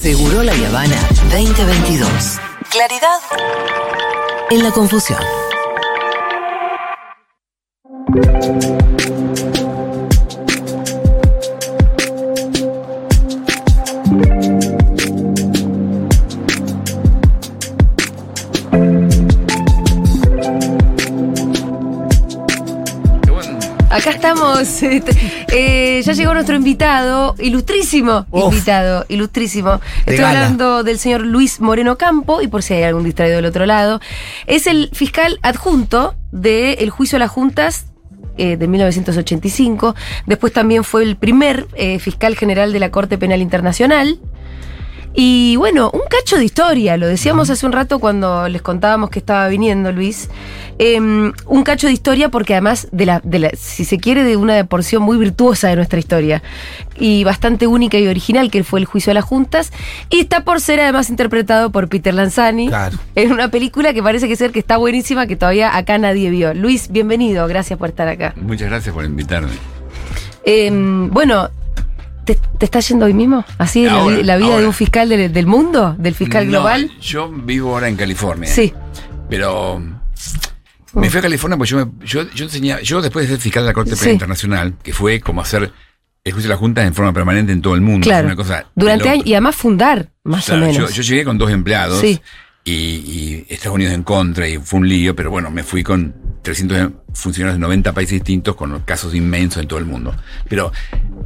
Seguro La Habana 2022. Claridad en la confusión. Estamos. este, eh, ya llegó nuestro invitado, ilustrísimo Uf. invitado, ilustrísimo. Estoy gala. hablando del señor Luis Moreno Campo, y por si hay algún distraído del otro lado, es el fiscal adjunto del juicio a las juntas eh, de 1985. Después también fue el primer eh, fiscal general de la Corte Penal Internacional. Y bueno, un cacho de historia, lo decíamos hace un rato cuando les contábamos que estaba viniendo Luis. Eh, un cacho de historia porque además, de la, de la, si se quiere, de una porción muy virtuosa de nuestra historia. Y bastante única y original, que fue el juicio a las juntas. Y está por ser además interpretado por Peter Lanzani. Claro. En una película que parece que ser que está buenísima, que todavía acá nadie vio. Luis, bienvenido, gracias por estar acá. Muchas gracias por invitarme. Eh, bueno, ¿te, te está yendo hoy mismo? ¿Así la, Ahora, la vida de un fiscal del, del mundo? ¿Del fiscal No, global? Yo vivo ahora en California. Sí. Pero me fui a California porque yo, me- yo, yo enseñaba, yo después de ser fiscal de la Corte Penal Sí. Internacional, que fue como hacer el juicio de la Junta en forma permanente en todo el mundo. Claro. Una cosa Durante años. Y además fundar, más o yo, menos. yo llegué con dos empleados Sí. Y, y Estados Unidos en contra y fue un lío, pero bueno, me fui con 300 funcionarios de 90 países distintos con casos inmensos en todo el mundo. Pero,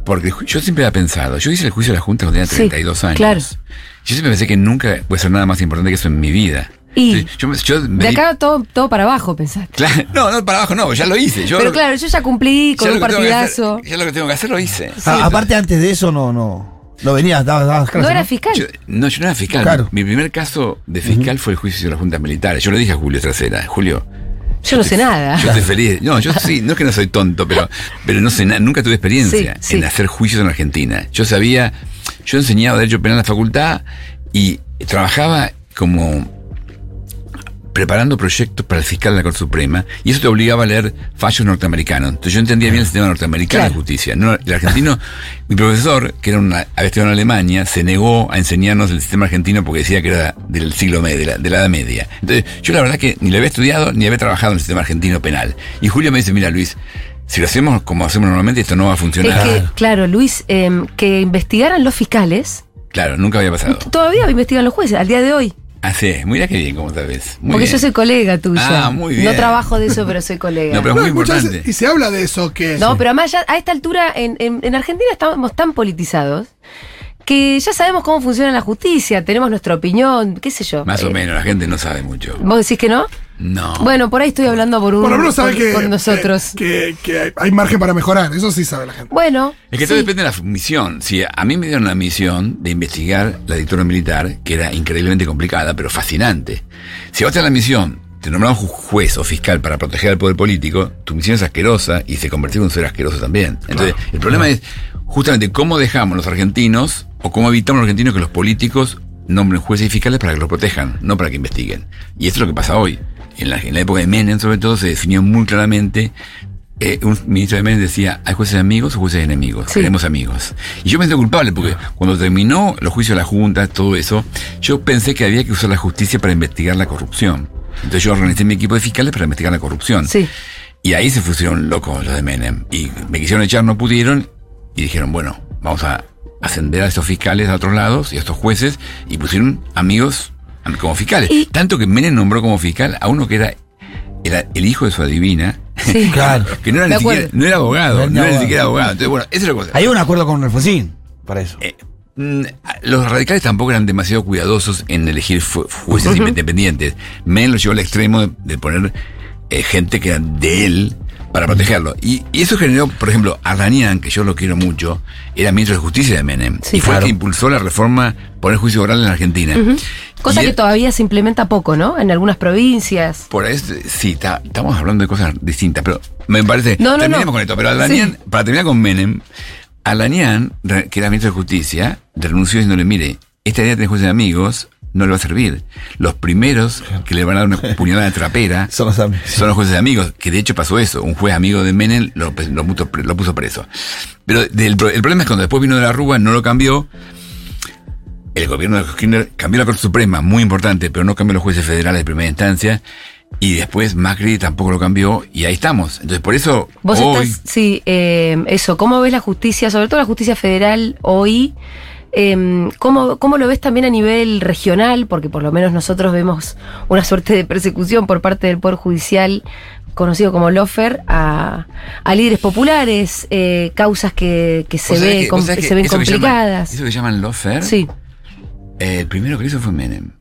porque yo siempre había pensado, yo hice el juicio de la Junta cuando tenía Sí, 32 años. claro. Yo siempre pensé que nunca puede ser nada más importante que eso en mi vida. Y Entonces, yo, me- yo me de di- acá todo, todo para abajo, pensaste. Claro, no, no, para abajo no, ya lo hice. Yo Pero lo- claro, yo ya cumplí con un hacer- partidazo. ya lo que tengo que hacer lo hice. Ah, aparte, antes de eso, no, no. No venías, dabas, dabas clases, No era fiscal. Yo- no, yo no era fiscal. Claro. Mi primer caso de fiscal fue el juicio de las juntas militares. Yo le dije a Julio Trasera, Julio, yo no sé nada. yo estoy feliz. No, yo sí, no es que no soy tonto, pero, pero no sé nada, nunca tuve experiencia Sí, sí. en hacer juicios en Argentina. Yo sabía, yo enseñaba Derecho Penal en la facultad y trabajaba como preparando proyectos para el fiscal de la Corte Suprema y eso te obligaba a leer fallos norteamericanos. Entonces yo entendía bien el sistema norteamericano Claro. de justicia. No, el argentino, mi profesor, que era una, había estudiado en Alemania, se negó a enseñarnos el sistema argentino porque decía que era del siglo medio, de la, de la Edad Media. Entonces yo la verdad que ni lo había estudiado ni había trabajado en el sistema argentino penal. Y Julio me dice, mira Luis, si lo hacemos como hacemos normalmente, esto no va a Es funcionar. que, claro, Luis, em, que investigaran los fiscales, Claro, nunca había pasado. todavía investigan los jueces, al día de hoy. Ah, sí, mira qué bien, como sabes. Muy porque bien. yo soy colega tuya. Ah, muy No bien. trabajo de eso, pero soy colega. No, pero- Es No, muy importante. y se habla de eso, que No, pero además ya a esta altura en, en- en Argentina estamos tan politizados que ya sabemos cómo funciona la justicia, tenemos nuestra opinión, qué sé yo. Más o Eh, menos, la gente no sabe mucho. ¿Vos decís que no? No. Bueno, por ahí estoy hablando por un por lo menos sabe por, que, por nosotros. que, que hay margen para mejorar. Eso sí sabe la gente. bueno, Es que todo depende de la misión. Si a mí me dieron la misión de investigar la dictadura militar, que era increíblemente complicada, pero fascinante. Si a vos te dan la misión, te nombraron ju- juez o fiscal para proteger al poder político, tu misión es asquerosa y se convirtió en un ser asqueroso también. Entonces, el problema es justamente cómo dejamos los argentinos o cómo evitamos los argentinos que los políticos nombren jueces y fiscales para que los protejan, no para que investiguen. Y esto es lo que pasa hoy. En la, en la época de Menem, sobre todo, se definió muy claramente eh, un ministro de Menem decía, ¿hay jueces amigos o jueces enemigos? Sí. Queremos amigos. Y yo me sentí culpable porque cuando terminó los juicios de la Junta, todo eso, yo pensé que había que usar la justicia para investigar la corrupción. Entonces yo organizé mi equipo de fiscales para investigar la corrupción. Sí. Y ahí se pusieron locos los de Menem. Y me quisieron echar, no pudieron. Y dijeron, bueno, vamos a ascender a estos fiscales a otros lados y a estos jueces. Y pusieron amigos am- como fiscales. Y- Tanto que Menem nombró como fiscal a uno que era, era el hijo de su adivina. Sí. Claro. Que no era, ni siquiera, no era abogado, No era no era ni abogado. siquiera abogado. Entonces, bueno, esa es la cosa. Hay un acuerdo con Alfonsín para eso. Eh, mm, los radicales tampoco eran demasiado cuidadosos en elegir jueces independientes. Men lo llevó al extremo de, de poner eh, gente que era de él para protegerlo. Y, y eso generó, por ejemplo, Arranian, que yo lo quiero mucho, era ministro de Justicia de Menem. Sí, y fue claro. el que impulsó la reforma poner juicio oral en Argentina. Cosa Y que todavía se implementa poco, ¿no? En algunas provincias. Por ahí, sí, está- estamos hablando de cosas distintas, pero me parece. No, no, terminemos no. con esto. Pero Alanian, Sí. para terminar con Menem, Alanian, que era ministro de Justicia, renunció diciéndole: mire, esta idea de tener jueces de amigos no le va a servir. Los primeros que le van a dar una puñalada de trapera Son los amigos. son los jueces de amigos, que de hecho pasó eso. Un juez amigo de Menem lo, lo puso, pre- lo puso preso. Pero del pro- el problema es cuando después vino de la Rúa, no lo cambió. El gobierno de Kirchner cambió la Corte Suprema, muy importante, pero no cambió los jueces federales de primera instancia. Y después Macri tampoco lo cambió y ahí estamos. Entonces, por eso Vos hoy... estás, sí, eh, eso, ¿cómo ves la justicia, sobre todo la justicia federal hoy? Eh, ¿cómo, ¿Cómo lo ves también a nivel regional? Porque por lo menos nosotros vemos una suerte de persecución por parte del Poder Judicial, conocido como Lofer, a, a líderes populares, eh, causas que, que se, ¿Vos sabés ve, que- com- que se ven eso que llaman- complicadas. eso que llaman lawfare, Sí, el primero que lo hizo fue Menem.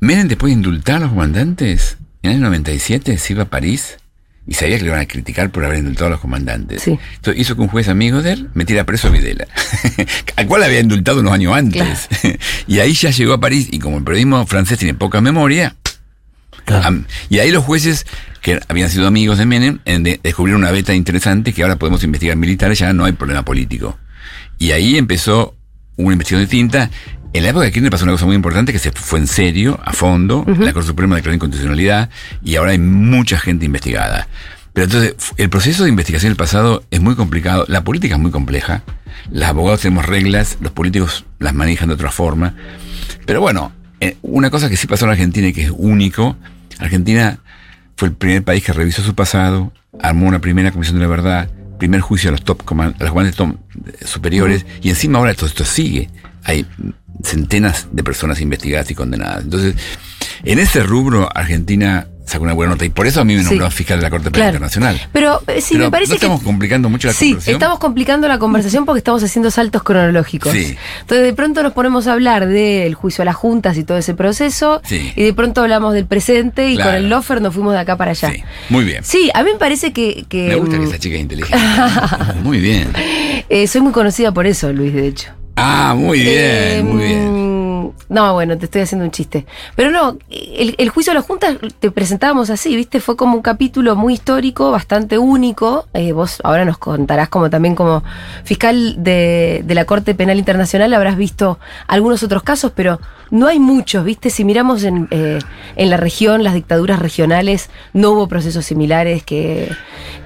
Menem, después de indultar a los comandantes, en el 97 se iba a París y sabía que le iban a criticar por haber indultado a los comandantes. Sí. Entonces hizo que un juez amigo de él metiera preso a Videla, al cual había indultado unos años antes. y ahí ya llegó a París y como el periodismo francés tiene poca memoria, Claro. Y ahí los jueces que habían sido amigos de Menem en de- descubrieron una beta interesante que ahora podemos investigar militares, ya no hay problema político. Y ahí empezó una investigación distinta. En la época de Kirchner pasó una cosa muy importante que se fue en serio, a fondo, la Corte Suprema declaró inconstitucionalidad y ahora hay mucha gente investigada. Pero entonces, el proceso de investigación del pasado es muy complicado, la política es muy compleja, los abogados tenemos reglas, los políticos las manejan de otra forma. Pero bueno, eh, una cosa que sí pasó en Argentina y que es único, Argentina fue el primer país que revisó su pasado, armó una primera comisión de la verdad, primer juicio a los top a los comandantes superiores, y encima ahora todo esto sigue. Hay centenas de personas investigadas y condenadas. Entonces, en ese rubro, Argentina sacó una buena nota, y por eso a mí me Sí. nombró fiscal de la Corte Penal claro. Internacional. Pero eh, sí, Pero me parece ¿no estamos que... complicando mucho la Sí, conversación? estamos complicando la conversación porque estamos haciendo saltos cronológicos. Sí. Entonces de pronto nos ponemos a hablar del juicio a las juntas y todo ese proceso Sí. y de pronto hablamos del presente y Claro. con el lofer nos fuimos de acá para allá. Sí, muy bien. Sí, a mí me parece que, que, Me gusta que mm, esa chica es inteligente. muy bien. eh, soy muy conocida por eso, Luis, de hecho. Ah, muy bien, Eh, muy bien. No, bueno, te estoy haciendo un chiste. Pero no, el, el juicio a las juntas te presentábamos así, ¿viste? Fue como un capítulo muy histórico, bastante único. Eh, vos ahora nos contarás como también como fiscal de, de la Corte Penal Internacional habrás visto algunos otros casos, pero no hay muchos, ¿viste? Si miramos en, eh, en la región, las dictaduras regionales, no hubo procesos similares que,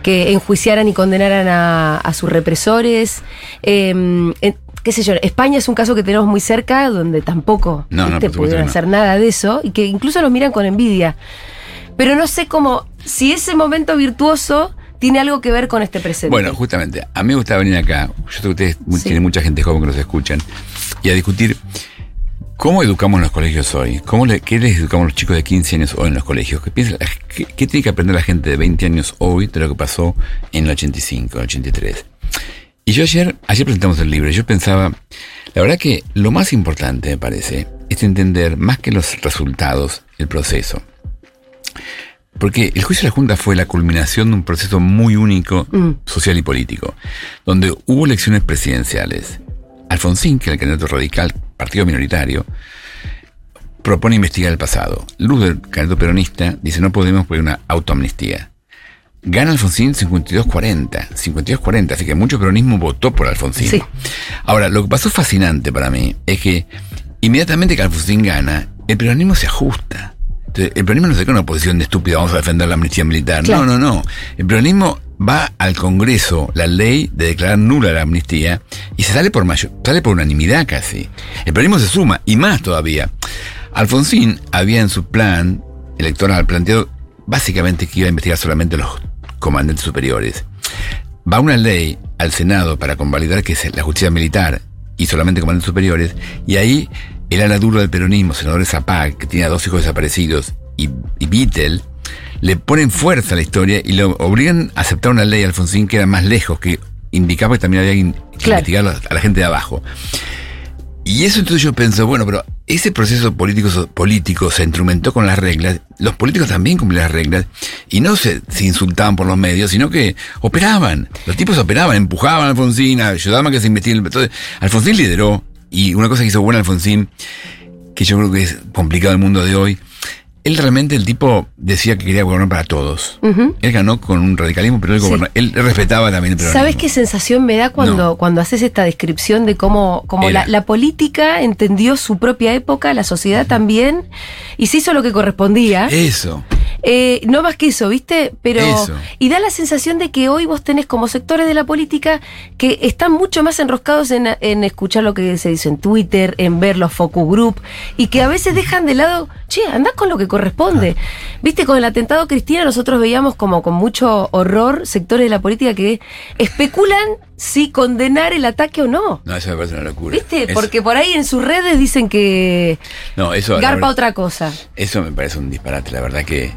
que enjuiciaran y condenaran a, a sus represores. En- qué sé yo, España es un caso que tenemos muy cerca donde tampoco No, no, pudieron no. hacer nada de eso y que incluso nos miran con envidia. Pero no sé cómo, si ese momento virtuoso tiene algo que ver con este presente. Bueno, justamente, a mí me gusta venir acá, yo sé que ustedes Sí. tienen mucha gente joven que nos escuchan, y a discutir cómo educamos en los colegios hoy, cómo le, qué les educamos a los chicos de 15 años hoy en los colegios, qué, piensa qué, qué tiene que aprender la gente de 20 años hoy de lo que pasó en el 85, en el 83. Y yo ayer, ayer presentamos el libro, y yo pensaba, la verdad que lo más importante, me parece, es entender más que los resultados, el proceso. Porque el juicio de la Junta fue la culminación de un proceso muy único, social y político, donde hubo elecciones presidenciales. Alfonsín, que era el candidato radical, partido minoritario, propone investigar el pasado. Luz, del candidato peronista, dice no podemos poner una autoamnistía. Gana Alfonsín 52-40, 52-40, así que mucho peronismo votó por Alfonsín. Sí. Ahora, lo que pasó fascinante para mí es que inmediatamente que Alfonsín gana, el peronismo se ajusta. Entonces, el peronismo no se queda en una posición de estúpida, vamos a defender la amnistía militar. Claro. No, no, no. El peronismo va al Congreso la ley de declarar nula la amnistía y se sale por mayor, sale por unanimidad casi. El peronismo se suma, y más todavía. Alfonsín había en su plan electoral planteado básicamente que iba a investigar solamente los comandantes superiores. Va una ley al Senado para convalidar que es la justicia militar y solamente comandantes superiores, y ahí el ala duro del peronismo, senador Zapag, que tenía dos hijos desaparecidos, y, y Vittel, le ponen fuerza a la historia y lo obligan a aceptar una ley, Alfonsín, que era más lejos, que indicaba que también había que Claro. investigar a la- a la gente de abajo. Y eso entonces yo pienso, bueno, pero ese proceso político, político se instrumentó con las reglas, los políticos también cumplían las reglas, y no se, se insultaban por los medios, sino que operaban. Los tipos operaban, empujaban a Alfonsín, ayudaban a que se investigue. el- Entonces, Alfonsín lideró, y una cosa que hizo buena Alfonsín, que yo creo que es complicado el mundo de hoy, él realmente, el tipo decía que quería gobernar para todos. Él ganó con un radicalismo, pero él, Sí. él respetaba también el peronismo. ¿Sabes qué sensación me da cuando, No. cuando haces esta descripción de cómo, cómo la, la política entendió su propia época, la sociedad también, y se hizo lo que correspondía? Eso. Eh, no más que eso, ¿viste? Pero. Eso. Y da la sensación de que hoy vos tenés como sectores de la política que están mucho más enroscados en, en escuchar lo que se dice en Twitter, en ver los focus group, y que a veces dejan de lado, che, andás con lo que corresponde. ¿Viste? Con el atentado Cristina, nosotros veíamos como con mucho horror sectores de la política que especulan si condenar el ataque o no. No, eso me parece una locura. ¿Viste? Porque por ahí en sus redes dicen que no, eso, garpa verdad- otra cosa. eso me parece un disparate. La verdad que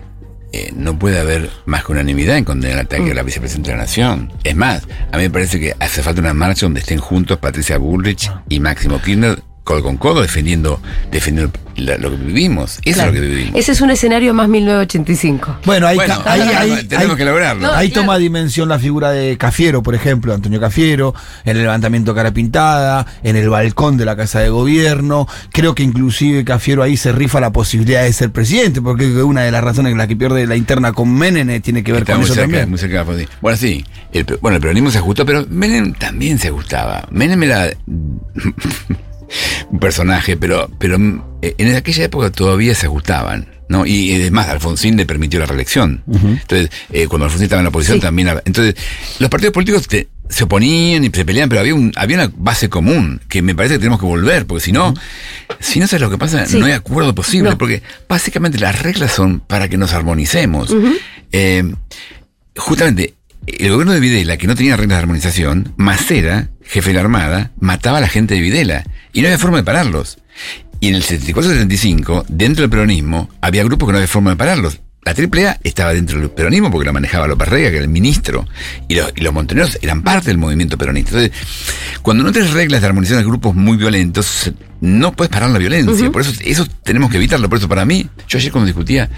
eh, no puede haber más que unanimidad en condenar el ataque a la vicepresidenta de la Nación. Es más, a mí me parece que hace falta una marcha donde estén juntos Patricia Bullrich y Máximo Kirchner codo con codo defendiendo, defendiendo la- lo que vivimos. Eso Claro. es lo que vivimos. Ese es un escenario más 1985. Bueno, ahí, Bueno, ahí, tenemos- ahí- tenemos ahí- que lograrlo. No, ahí claro. toma dimensión la figura de Cafiero, por ejemplo, Antonio Cafiero, en el levantamiento cara pintada, en el balcón de la Casa de Gobierno. Creo que inclusive Cafiero ahí se rifa la posibilidad de ser presidente, porque una de las razones en las que pierde la interna con Menem eh, tiene que ver Está con muy eso cerca, también. muy cerca de la posición. Bueno, sí. El, bueno, el peronismo se ajustó, pero Menem también se ajustaba. Menem era un personaje, pero, pero mm, en aquella época todavía se ajustaban. ¿no? Y además, Alfonsín le permitió la reelección. Entonces, eh, cuando Alfonsín estaba en la oposición Sí. también. Entonces, los partidos políticos te- se oponían y se peleaban, pero había, un, había una base común que me parece que tenemos que volver, porque si no, si no sabes lo que pasa, Sí. no hay acuerdo posible, No. porque básicamente las reglas son para que nos armonicemos. Eh, justamente, el gobierno de Videla, que no tenía reglas de armonización, Macera, jefe de la Armada, mataba a la gente de Videla. Y no había forma de pararlos. Y en el 74-75, dentro del peronismo, había grupos que no había forma de pararlos. La AAA estaba dentro del peronismo porque la manejaba López Rega, que era el ministro. Y los, y los montoneros eran parte del movimiento peronista. Entonces, cuando no tienes reglas de armonización de grupos muy violentos, no puedes parar la violencia. Por eso, eso tenemos que evitarlo. Por eso, para mí, yo ayer cuando discutía.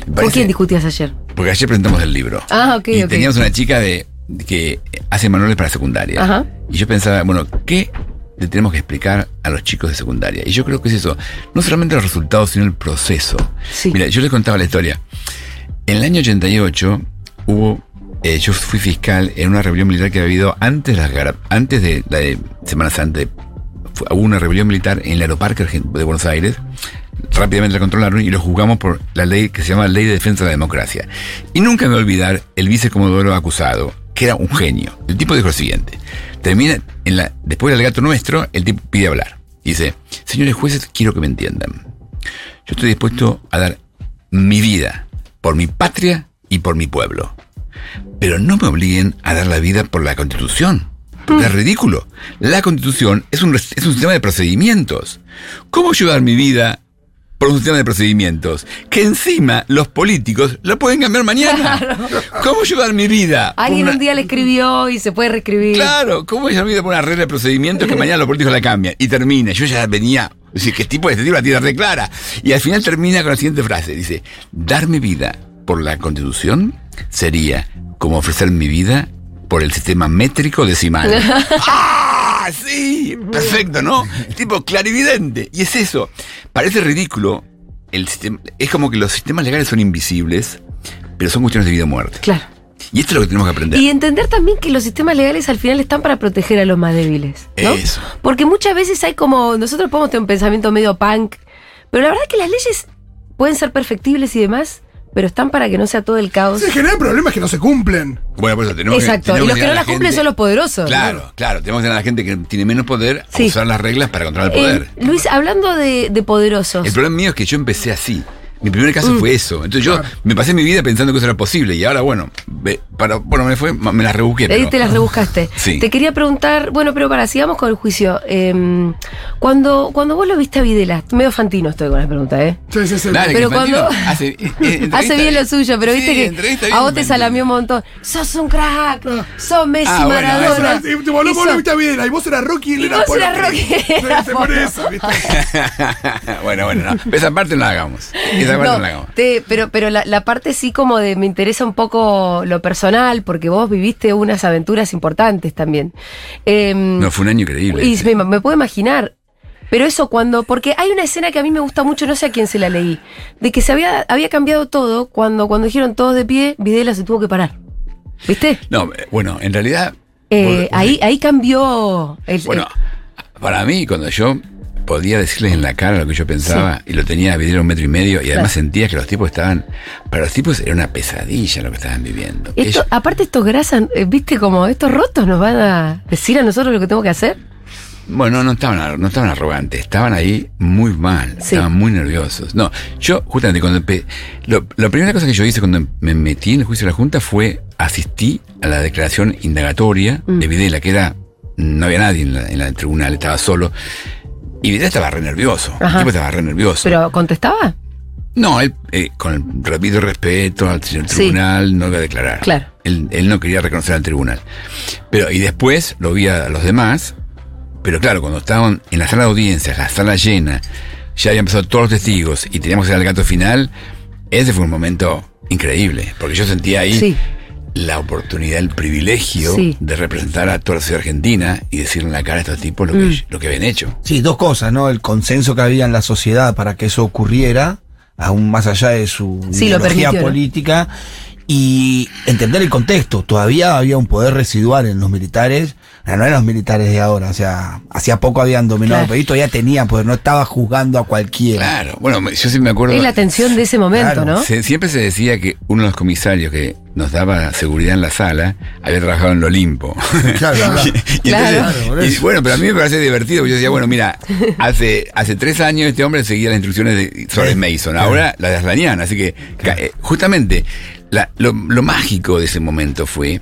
me ¿Con parece- quién discutías ayer? porque ayer presentamos el libro. Ah, ok, Y ok. teníamos una chica de que hace manuales para secundaria. Ajá. Y yo pensaba, bueno, ¿qué le tenemos que explicar a los chicos de secundaria? Y yo creo que es eso. No solamente los resultados, sino el proceso. Sí. Mira, yo les contaba la historia. En el año 88 hubo. eh, yo fui fiscal en una rebelión militar que había habido antes, de las antes de la de Semana Santa. Hubo una rebelión militar en el aeroparque de Buenos Aires. Rápidamente la controlaron y lo juzgamos por la ley que se llama Ley de Defensa de la Democracia. Y nunca me voy a olvidar el vicecomodoro acusado, que era un genio. El tipo dijo lo siguiente. Termina, en la, después del alegato nuestro, el tipo pide hablar. Dice, señores jueces, quiero que me entiendan. Yo estoy dispuesto a dar mi vida por mi patria y por mi pueblo. Pero no me obliguen a dar la vida por la Constitución. Porque es ridículo. La Constitución es un, es un sistema de procedimientos. ¿Cómo yo dar mi vida por un sistema de procedimientos? Que encima los políticos lo pueden cambiar mañana. ¿Cómo yo dar mi vida? Alguien una- un día le escribió y se puede reescribir. Claro, ¿cómo ella vida por una regla de procedimientos que mañana los políticos la cambian? Y termina, yo ya venía, es decir, que tipo de este tipo la tiene re clara. Y al final termina con la siguiente frase, dice, dar mi vida por la constitución sería como ofrecer mi vida por el sistema métrico decimal. ¡Ah! Sí, perfecto, ¿no? Tipo clarividente. Y es eso. Parece ridículo. El sistema, es como que los sistemas legales son invisibles, pero son cuestiones de vida o muerte. Claro. Y esto es lo que tenemos que aprender. Y entender también que los sistemas legales al final están para proteger a los más débiles. ¿no? Eso. Porque muchas veces hay como. Nosotros podemos tener un pensamiento medio punk, pero la verdad que las leyes pueden ser perfectibles y demás, pero están para que no sea todo el caos. Sí, en general el problema es que no se cumplen. Bueno, por eso tenemos Exacto. que. Y tenemos los que no a las cumplen son los poderosos. Claro, claro. Tenemos que enseñar a la gente que tiene menos poder a Sí. usar las reglas para controlar el Eh, poder. Luis, hablando de, de poderosos. El problema mío es que yo empecé así. Mi primer caso Mm. fue eso. Entonces yo me pasé mi vida pensando que eso era posible y ahora, bueno, para, bueno, me fue, me las rebusqué. Ahí pero- te las rebuscaste. Sí. Te quería preguntar, bueno, pero para, sigamos con el juicio. Eh, cuando, cuando vos lo viste a Videla, medio fantino estoy con la pregunta, ¿eh? Sí, sí, sí. Dale, Pero cuando- hace, eh, eh, Hace bien lo suyo, pero Sí, viste que a vos te salamió un montón. Sos un crack, sos Messi, Ah, bueno, Maradona. Y vos sos- lo viste a Videla y vos eras Rocky y él era vos eras Rocky. Se- Se pone esa, ¿viste? bueno, bueno, no. Esa parte no la hagamos. No, la te- pero pero la, la parte sí como de me interesa un poco lo personal, porque vos viviste unas aventuras importantes también. Em, No, fue un año increíble. Y me, me puedo imaginar. Pero eso cuando, porque hay una escena que a mí me gusta mucho, no sé a quién se la leí, de que se había, había cambiado todo cuando, cuando dijeron todos de pie, Videla se tuvo que parar. ¿Viste? No, eh, bueno, en realidad. Eh, vos- ahí, ahí cambió el, Bueno, el- para mí, cuando yo podía decirles en la cara lo que yo pensaba y lo tenía a vidrio un metro y medio y además sentía que los tipos estaban, para los tipos era una pesadilla lo que estaban viviendo. Esto- Ellos- aparte estos grasas, eh, viste como estos rotos nos van a decir a nosotros lo que tengo que hacer. bueno, no estaban, no estaban arrogantes, estaban ahí muy mal, Sí. estaban muy nerviosos. No, yo justamente cuando lo, la primera cosa que yo hice cuando me metí en el juicio de la Junta fue asistí a la declaración indagatoria Mm. de Videla, que era, no había nadie en la, en la tribunal, estaba solo. Y Videla estaba re nervioso, el Ajá. tipo estaba re nervioso. Pero contestaba. No, él, eh, con el repito respeto al Sí. tribunal, no iba a declarar. Claro. Él, él no quería reconocer al tribunal. Pero, y después lo vi a los demás, pero claro, cuando estaban en la sala de audiencias, la sala llena, ya habían pasado todos los testigos y teníamos que ir al gato final, ese fue un momento increíble, porque yo sentía ahí Sí. La oportunidad, el privilegio Sí. de representar a toda la sociedad argentina y decirle en la cara a estos tipos lo que, Mm. lo que habían hecho. Sí, dos cosas, ¿no? El consenso que había en la sociedad para que eso ocurriera, aún más allá de su Sí, lo ideología permitió, ¿no? política, y entender el contexto. Todavía había un poder residual en los militares, no eran los militares de ahora, o sea, hacía poco habían dominado Claro. el país, todavía tenían poder, no estaba juzgando a cualquiera. Claro, bueno, yo sí me acuerdo... Es la tensión de ese momento, Claro, ¿no? Se- siempre se decía que uno de los comisarios que nos daba seguridad en la sala había trabajado en el Olimpo. Claro, claro. Y Claro. entonces- Claro, por y bueno, pero a mí me parece divertido, porque yo decía, bueno, mira, hace, hace tres años este hombre seguía las instrucciones de Suárez Mason, ahora la de Aslanian, así que eh, justamente la- lo, lo mágico de ese momento fue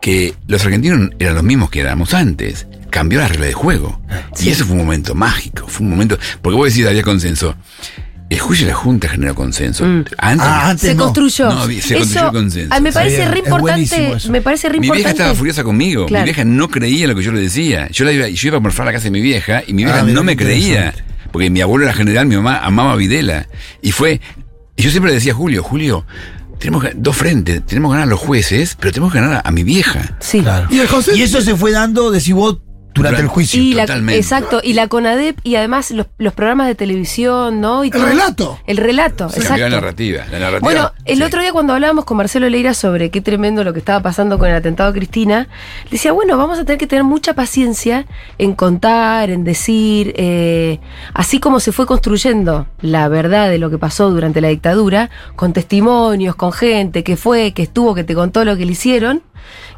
que los argentinos eran los mismos que éramos antes. Cambió la regla de juego. Y eso fue un momento mágico. Fue un momento. Porque vos decís, había consenso. El juicio de la Junta generó consenso. Antes, Ah, antes Se no. construyó. No, se construyó el consenso. me parece re importante. Me parece re mi vieja estaba furiosa conmigo. Claro. Mi vieja no creía lo que yo le decía. Yo, la iba, yo iba a morfar a la casa de mi vieja y mi vieja Ah, mira no me creía. Porque mi abuelo era general, mi mamá amaba a Videla. Y fue. Y yo siempre le decía a Julio, Julio, tenemos que- dos frentes. Tenemos que ganar a los jueces, pero tenemos que ganar a, a mi vieja. Sí. Claro. Y el consenso- Y eso se fue dando, decís vos, durante Durante- el juicio. Y la, Totalmente. exacto, y la CONADEP y además los, los programas de televisión, ¿no? Y El todo. relato. El relato, Cambió exacto. la narrativa. La narrativa. Bueno, el sí. otro día cuando hablábamos con Marcelo Leira sobre qué tremendo lo que estaba pasando con el atentado a Cristina, le decía, bueno, vamos a tener que tener mucha paciencia en contar, en decir, eh, así como se fue construyendo la verdad de lo que pasó durante la dictadura, con testimonios, con gente que fue, que estuvo, que te contó lo que le hicieron.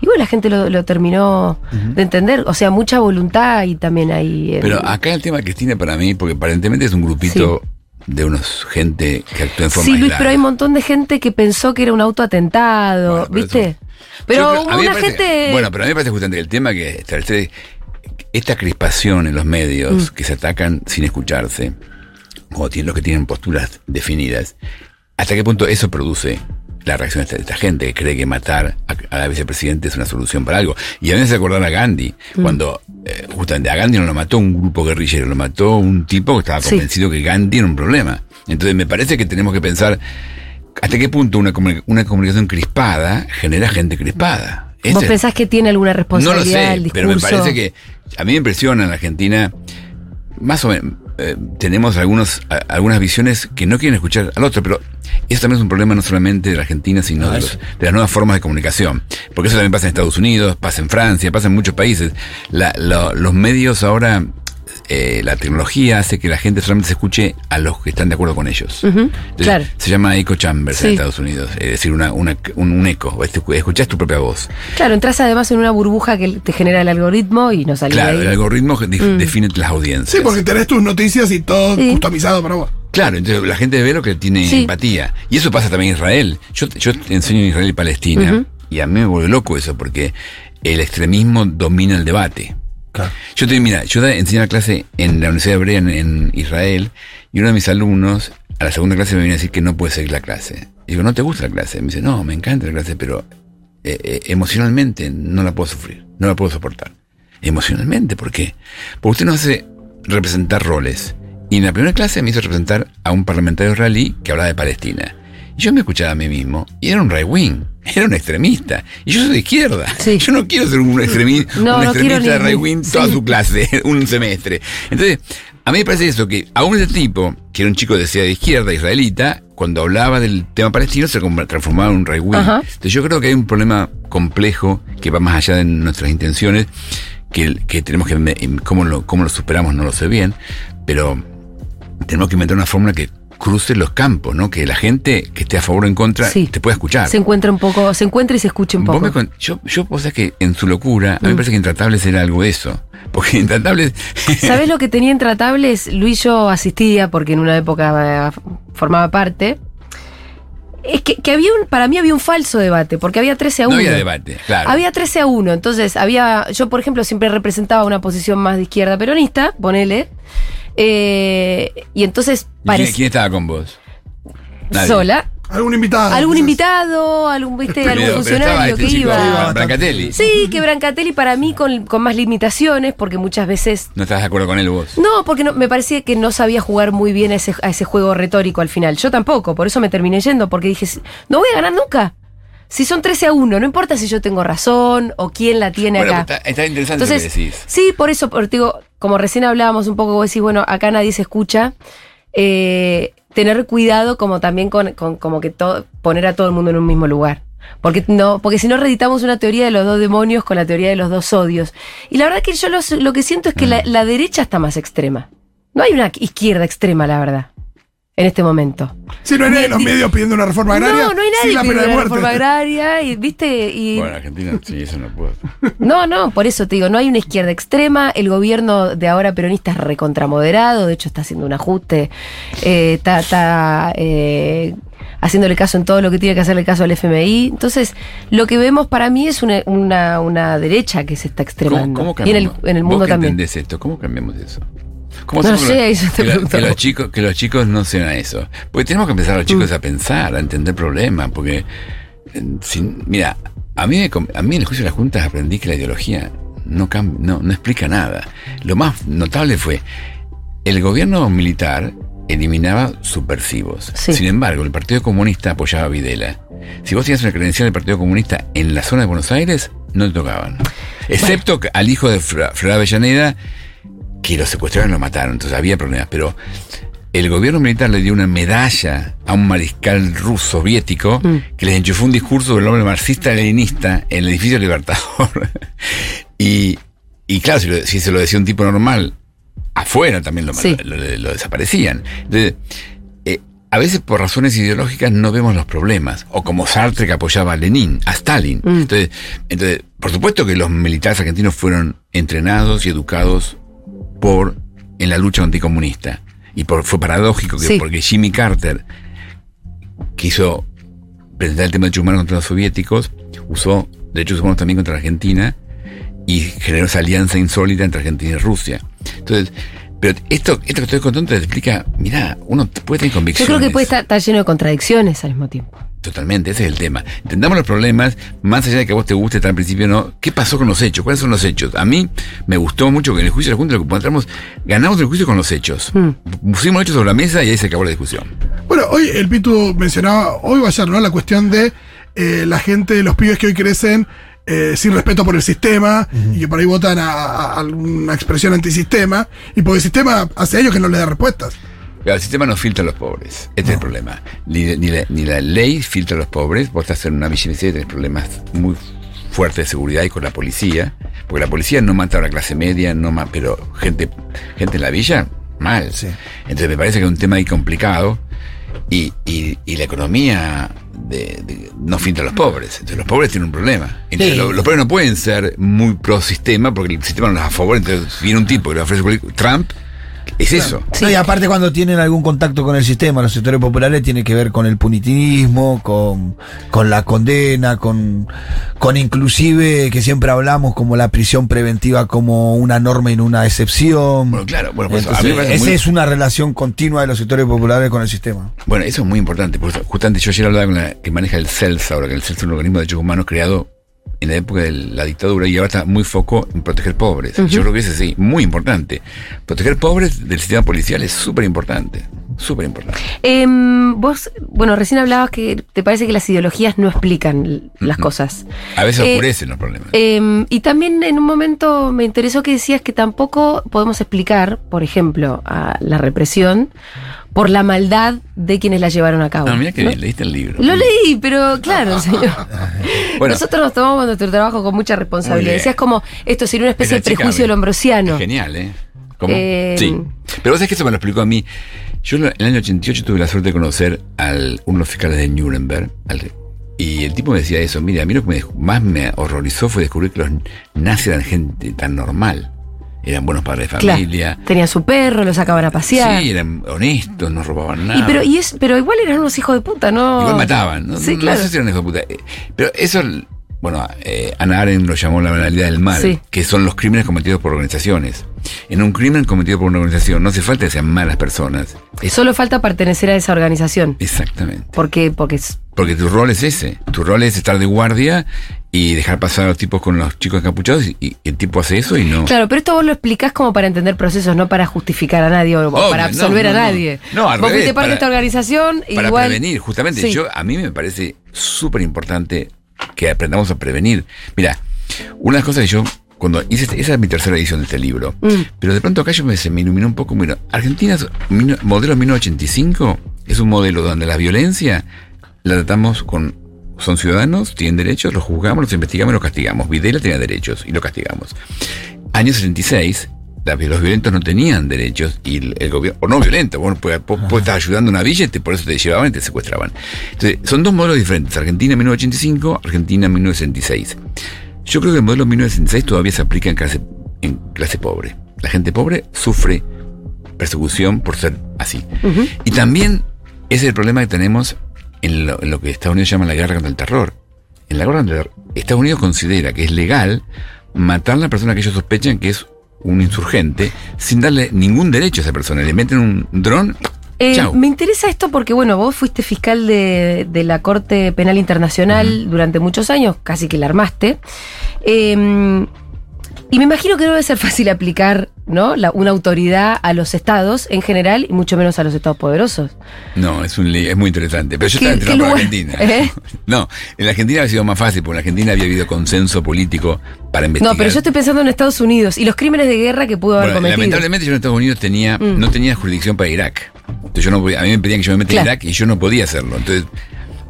Y bueno, la gente lo, lo terminó de entender, o sea, mucha voluntad y también eh, Pero acá el tema de Cristina para mí, porque aparentemente es un grupito de unos gente que actúa en forma Sí, Luis, aislada. pero hay un montón de gente que pensó que era un autoatentado, Bueno, pero ¿viste? eso- Pero creo- me una parece- gente. Bueno, pero a mí me parece justamente el tema que establece esta crispación en los medios Mm. que se atacan sin escucharse, o tienen los que tienen posturas definidas, ¿hasta qué punto eso produce la reacción de esta, gente que cree que matar a, a la vicepresidenta es una solución para algo? Y a mí hace acordar a Gandhi, Mm. cuando eh, justamente a Gandhi no lo mató un grupo guerrillero, lo mató un tipo que estaba Sí. convencido que Gandhi era un problema. Entonces me parece que tenemos que pensar hasta qué punto una, una comunicación crispada genera gente crispada. ¿Vos pensás que tiene alguna no lo responsabilidad sé, el discurso? pero me parece que a mí me impresiona en la Argentina, más o menos, eh, tenemos algunos, a- algunas visiones que no quieren escuchar al otro, pero eso también es un problema no solamente de la Argentina, sino Ah, de, los- de las nuevas formas de comunicación. Porque eso también pasa en Estados Unidos, pasa en Francia, pasa en muchos países. La- lo- los medios ahora, eh, la tecnología hace que la gente solamente se escuche a los que están de acuerdo con ellos. Entonces, claro. Se llama echo chambers Sí. en Estados Unidos, es decir, una, una- un, un eco, escuchás tu propia voz. Claro, entras además en una burbuja que te genera el algoritmo y no salís Claro, el algoritmo dif- define las audiencias. Sí, porque tenés tus noticias y todo Sí. customizado para vos. Claro, entonces la gente ve lo que tiene Sí. empatía. Y eso pasa también en Israel. Yo, yo enseño en Israel y Palestina, y a mí me vuelve loco eso, porque el extremismo domina el debate. Yo te mira, yo enseño la clase en la Universidad Hebrea en, Israel, y uno de mis alumnos, a la segunda clase me viene a decir que no puede seguir la clase. Y digo, ¿no te gusta la clase? Me dice, no, me encanta la clase, pero eh, eh, emocionalmente no la puedo sufrir, no la puedo soportar. Emocionalmente, ¿por qué? Porque usted nos hace representar roles. Y en la primera clase me hizo representar a un parlamentario israelí que hablaba de Palestina. Yo me escuchaba a mí mismo y era un right wing, era un extremista. Y yo soy de izquierda. Sí. Yo no quiero ser un, extremi- No, un no extremista de right wing toda sí. su clase, un semestre. Entonces, a mí me parece eso, que aún ese tipo, que era un chico de de izquierda, israelita, cuando hablaba del tema palestino se transformaba en un right wing. Ajá. Entonces yo creo que hay un problema complejo que va más allá de nuestras intenciones, que, que tenemos que, cómo lo, cómo lo superamos no lo sé bien, pero tenemos que inventar una fórmula que cruce los campos, ¿no? Que la gente que esté a favor o en contra Sí. te pueda escuchar. Se encuentra un poco, se encuentra y se escucha un Vos poco. me yo, yo, vos sabés que en su locura, a mí Mm. me parece que Intratables era algo de eso. Porque Intratables. ¿Sabés lo que tenía Intratables? Luis yo asistía porque en una época eh, formaba parte. Es que, que había un, para mí había un falso debate, porque había 13 a 1. no había debate, claro. Había 13 a 1, entonces había, yo por ejemplo siempre representaba una posición más de izquierda peronista, ponele, eh, y entonces ¿Y ¿Quién, parecía quién estaba con vos? Nadie. sola, ¿Algún invitado? algún quizás? invitado, algún, viste, algún pero funcionario este que iba. Brancatelli. Sí, que Brancatelli para mí con, con más limitaciones, porque muchas veces No estás de acuerdo con él vos. No, porque no, me parecía que no sabía jugar muy bien a ese, a ese juego retórico al final. Yo tampoco, por eso me terminé yendo, porque dije, no voy a ganar nunca. Si son 13 a 1, no importa si yo tengo razón o quién la tiene Bueno, acá. está, está interesante Entonces, lo que decís. sí, por eso, por- digo, como recién hablábamos un poco, vos decís, bueno, acá nadie se escucha. eh, tener cuidado como también con, con- como que todo, poner a todo el mundo en un mismo lugar. Porque no, porque si no reeditamos una teoría de los dos demonios con la teoría de los dos odios. Y la verdad que yo lo, lo que siento es que Mm. la, la derecha está más extrema. No hay una izquierda extrema, la verdad. En este momento. Sí, no hay nadie en los medios pidiendo una reforma agraria. No, no hay nadie la muerte. reforma agraria y viste y Bueno, Argentina, sí, eso no puedo. no, no, por eso te digo, no hay una izquierda extrema, el gobierno de ahora peronista es recontramoderado, de hecho está haciendo un ajuste, eh, está, está, eh, haciéndole caso en todo lo que tiene que hacerle caso al FMI. Entonces, lo que vemos para mí es una, una, una derecha que se está ¿Cómo, extremando. cómo y en el, cambiamos? en el ¿Vos mundo que también. entendés esto? ¿Cómo cambiamos eso? ¿Cómo No sé, que- eso te que, los chicos, que los chicos no sean a eso. Porque tenemos que empezar a los chicos Mm. a pensar, a entender problemas, porque eh, sin- mira, a mí, a mí en el juicio de las juntas aprendí que la ideología no, no, no explica nada. Lo más notable fue el gobierno militar eliminaba subversivos. Sí. Sin embargo, el Partido Comunista apoyaba a Videla. Si vos tenías una credencial del Partido Comunista en la zona de Buenos Aires, no te tocaban. Excepto que al hijo de Fra- Flor Avellaneda, que lo secuestraron y lo mataron. Entonces había problemas. Pero el gobierno militar le dio una medalla a un mariscal ruso soviético Mm. que les enchufó un discurso del hombre marxista-leninista en el edificio Libertador. y, y claro, si, lo- si se lo decía un tipo normal, afuera también lo, Sí. lo- lo- lo desaparecían. Entonces, eh, a veces por razones ideológicas no vemos los problemas. O como Sartre que apoyaba a Lenin, a Stalin. Mm. Entonces, entonces, por supuesto que los militares argentinos fueron entrenados y educados por en la lucha anticomunista. Y por, fue paradójico que Sí. porque Jimmy Carter quiso presentar el tema de derechos humanos contra los soviéticos, usó derechos humanos también contra Argentina y generó esa alianza insólita entre Argentina y Rusia. Entonces, pero esto, esto que estoy contando te explica, mira, uno puede tener Yo convicciones. creo que puede estar, estar lleno de contradicciones al mismo tiempo. Totalmente, ese es el tema. Entendamos los problemas, más allá de que a vos te guste al principio no. ¿Qué pasó con los hechos? ¿Cuáles son los hechos? A mí me gustó mucho que en el juicio de la Junta lo que encontramos, ganamos el juicio con los hechos. Mm. Pusimos los hechos sobre la mesa y ahí se acabó la discusión. Bueno, hoy el Pitu mencionaba, hoy o ayer, ¿no? La cuestión de eh, la gente, los pibes que hoy crecen eh, sin respeto por el sistema y que por ahí votan a, a- a alguna expresión antisistema y porque el sistema hace años que no le da respuestas. El sistema no filtra a los pobres. Este es el problema. Ni, ni la, ni la ley filtra a los pobres. Vos estás en una villa y tenés problemas muy fuertes de seguridad y con la policía. Porque la policía no mata a la clase media, no ma- pero gente, gente en la villa, mal. Sí. Entonces me parece que es un tema ahí complicado. Y, y, y la economía de- de- no filtra a los pobres. Entonces los pobres tienen un problema. Entonces, Sí. lo- los pobres no pueden ser muy pro sistema porque el sistema no los favorece. Entonces viene un tipo que le ofrece Trump. Es eso. No, y aparte cuando tienen algún contacto con el sistema, los sectores populares tiene que ver con el punitivismo, con, con la condena, con, con inclusive que siempre hablamos como la prisión preventiva como una norma y no una excepción. Bueno, claro, bueno, pues, a mí Entonces, esa muy- es una relación continua de los sectores populares con el sistema. Bueno, eso es muy importante. Porque justamente yo ayer hablaba con la que maneja el CELS ahora, que el CELS es un organismo de derechos humanos creado en la época de la dictadura y ahora está muy foco en proteger pobres. Yo creo que ese sí, muy importante. Proteger pobres del sistema policial es súper importante. Súper importante. Em, vos, bueno, recién hablabas que te parece que las ideologías no explican las cosas. A veces Eh, oscurecen los problemas. Em, y también en un momento me interesó que decías que tampoco podemos explicar, por ejemplo, a la represión por la maldad de quienes la llevaron a cabo. no, mira que ¿no? bien, leíste el libro. Lo leí, pero claro, señor. Bueno, Nosotros nos tomamos nuestro trabajo con mucha responsabilidad. Decías como esto sería una especie de prejuicio lombrosiano. genial, ¿eh? ¿Cómo? Eh, sí. Pero vos sabés que eso me lo explicó a mí. Yo en el año 88 tuve la suerte de conocer al uno de los fiscales de Nuremberg. al- y el tipo me decía eso. Mira, a mí lo que me- más me horrorizó fue descubrir que los nazis eran gente tan normal. Eran buenos padres de Claro. familia. Tenía su perro, lo sacaban a pasear. Sí, eran honestos, no robaban nada. y pero, y es, pero igual eran unos hijos de puta, ¿no? Igual mataban, ¿no? Sí, No- claro. No sé si eran hijos de puta. Eh, Pero eso, bueno, eh, Ana Arendt lo llamó la banalidad del mal, Sí. que son los crímenes cometidos por organizaciones. En un crimen cometido por una organización no hace falta que sean malas personas. Es- Solo falta pertenecer a esa organización. exactamente. Porque, porque es- Porque tu rol es ese. Tu rol es estar de guardia y dejar pasar a los tipos con los chicos encapuchados y, y el tipo hace eso y no. Claro, pero esto vos lo explicás como para entender procesos, no para justificar a nadie o Obvio, para no, absolver no, a no. nadie. No, al vos revés, fuiste parte de para- esta organización, para igual. prevenir, justamente. Sí. Yo A mí me parece súper importante que aprendamos a prevenir. Mira, una de las cosas que yo, cuando hice, este- esa es mi tercera edición de este libro, Mm. pero de pronto acá yo me, se me iluminó un poco. Mira, Argentina, modelo 1985, es un modelo donde la violencia la tratamos con. Son ciudadanos, tienen derechos, los juzgamos, los investigamos y los castigamos. Videla tenía derechos y lo castigamos. Año 76, la- los violentos no tenían derechos y el, el gobierno, o no pues, pues, pues estabas ayudando a una villa y por eso te llevaban y te secuestraban. Entonces, son dos modelos diferentes, Argentina 1985, Argentina 1966. Yo creo que el modelo 1966 todavía se aplica en clase, en clase pobre. La gente pobre sufre persecución por ser así. Y también ese es el problema que tenemos en lo, en lo que Estados Unidos llama la guerra contra el terror. En la guerra contra el terror, Estados Unidos considera que es legal matar a la persona que ellos sospechan que es un insurgente sin darle ningún derecho a esa persona. Le meten un dron. Eh, me interesa esto porque, bueno, vos fuiste fiscal de, de la Corte Penal Internacional durante muchos años, casi que la armaste. Eh, y me imagino que no debe ser fácil aplicar ¿no? La- una autoridad a los estados en general y mucho menos a los estados poderosos. No, es, un, es muy interesante. Pero yo ¿Qué- estaba entrenado qué por? Argentina. ¿Eh? No, en la Argentina había sido más fácil, porque en la Argentina había habido consenso político para investigar. No, pero yo estoy pensando en Estados Unidos y los crímenes de guerra que pudo haber Bueno, cometido. lamentablemente yo en Estados Unidos tenía, Mm. no tenía jurisdicción para Irak. Entonces yo no podía- a mí me pedían que yo me metiera Claro. a Irak y yo no podía hacerlo. Entonces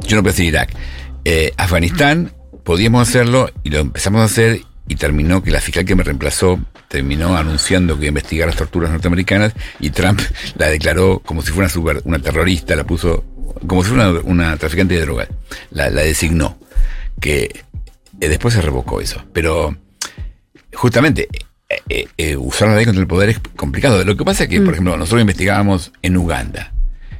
yo no podía hacer Irak. Eh, Afganistán, podíamos hacerlo y lo empezamos a hacer y terminó que la fiscal que me reemplazó terminó anunciando que iba a investigar las torturas norteamericanas y Trump la declaró como si fuera una, super- una terrorista, la puso como si fuera una, una traficante de drogas. La, la designó. Que eh, después se revocó eso. Pero justamente eh, eh, eh, usar la ley contra el poder es complicado. Lo que pasa es que, por ejemplo, nosotros investigábamos en Uganda.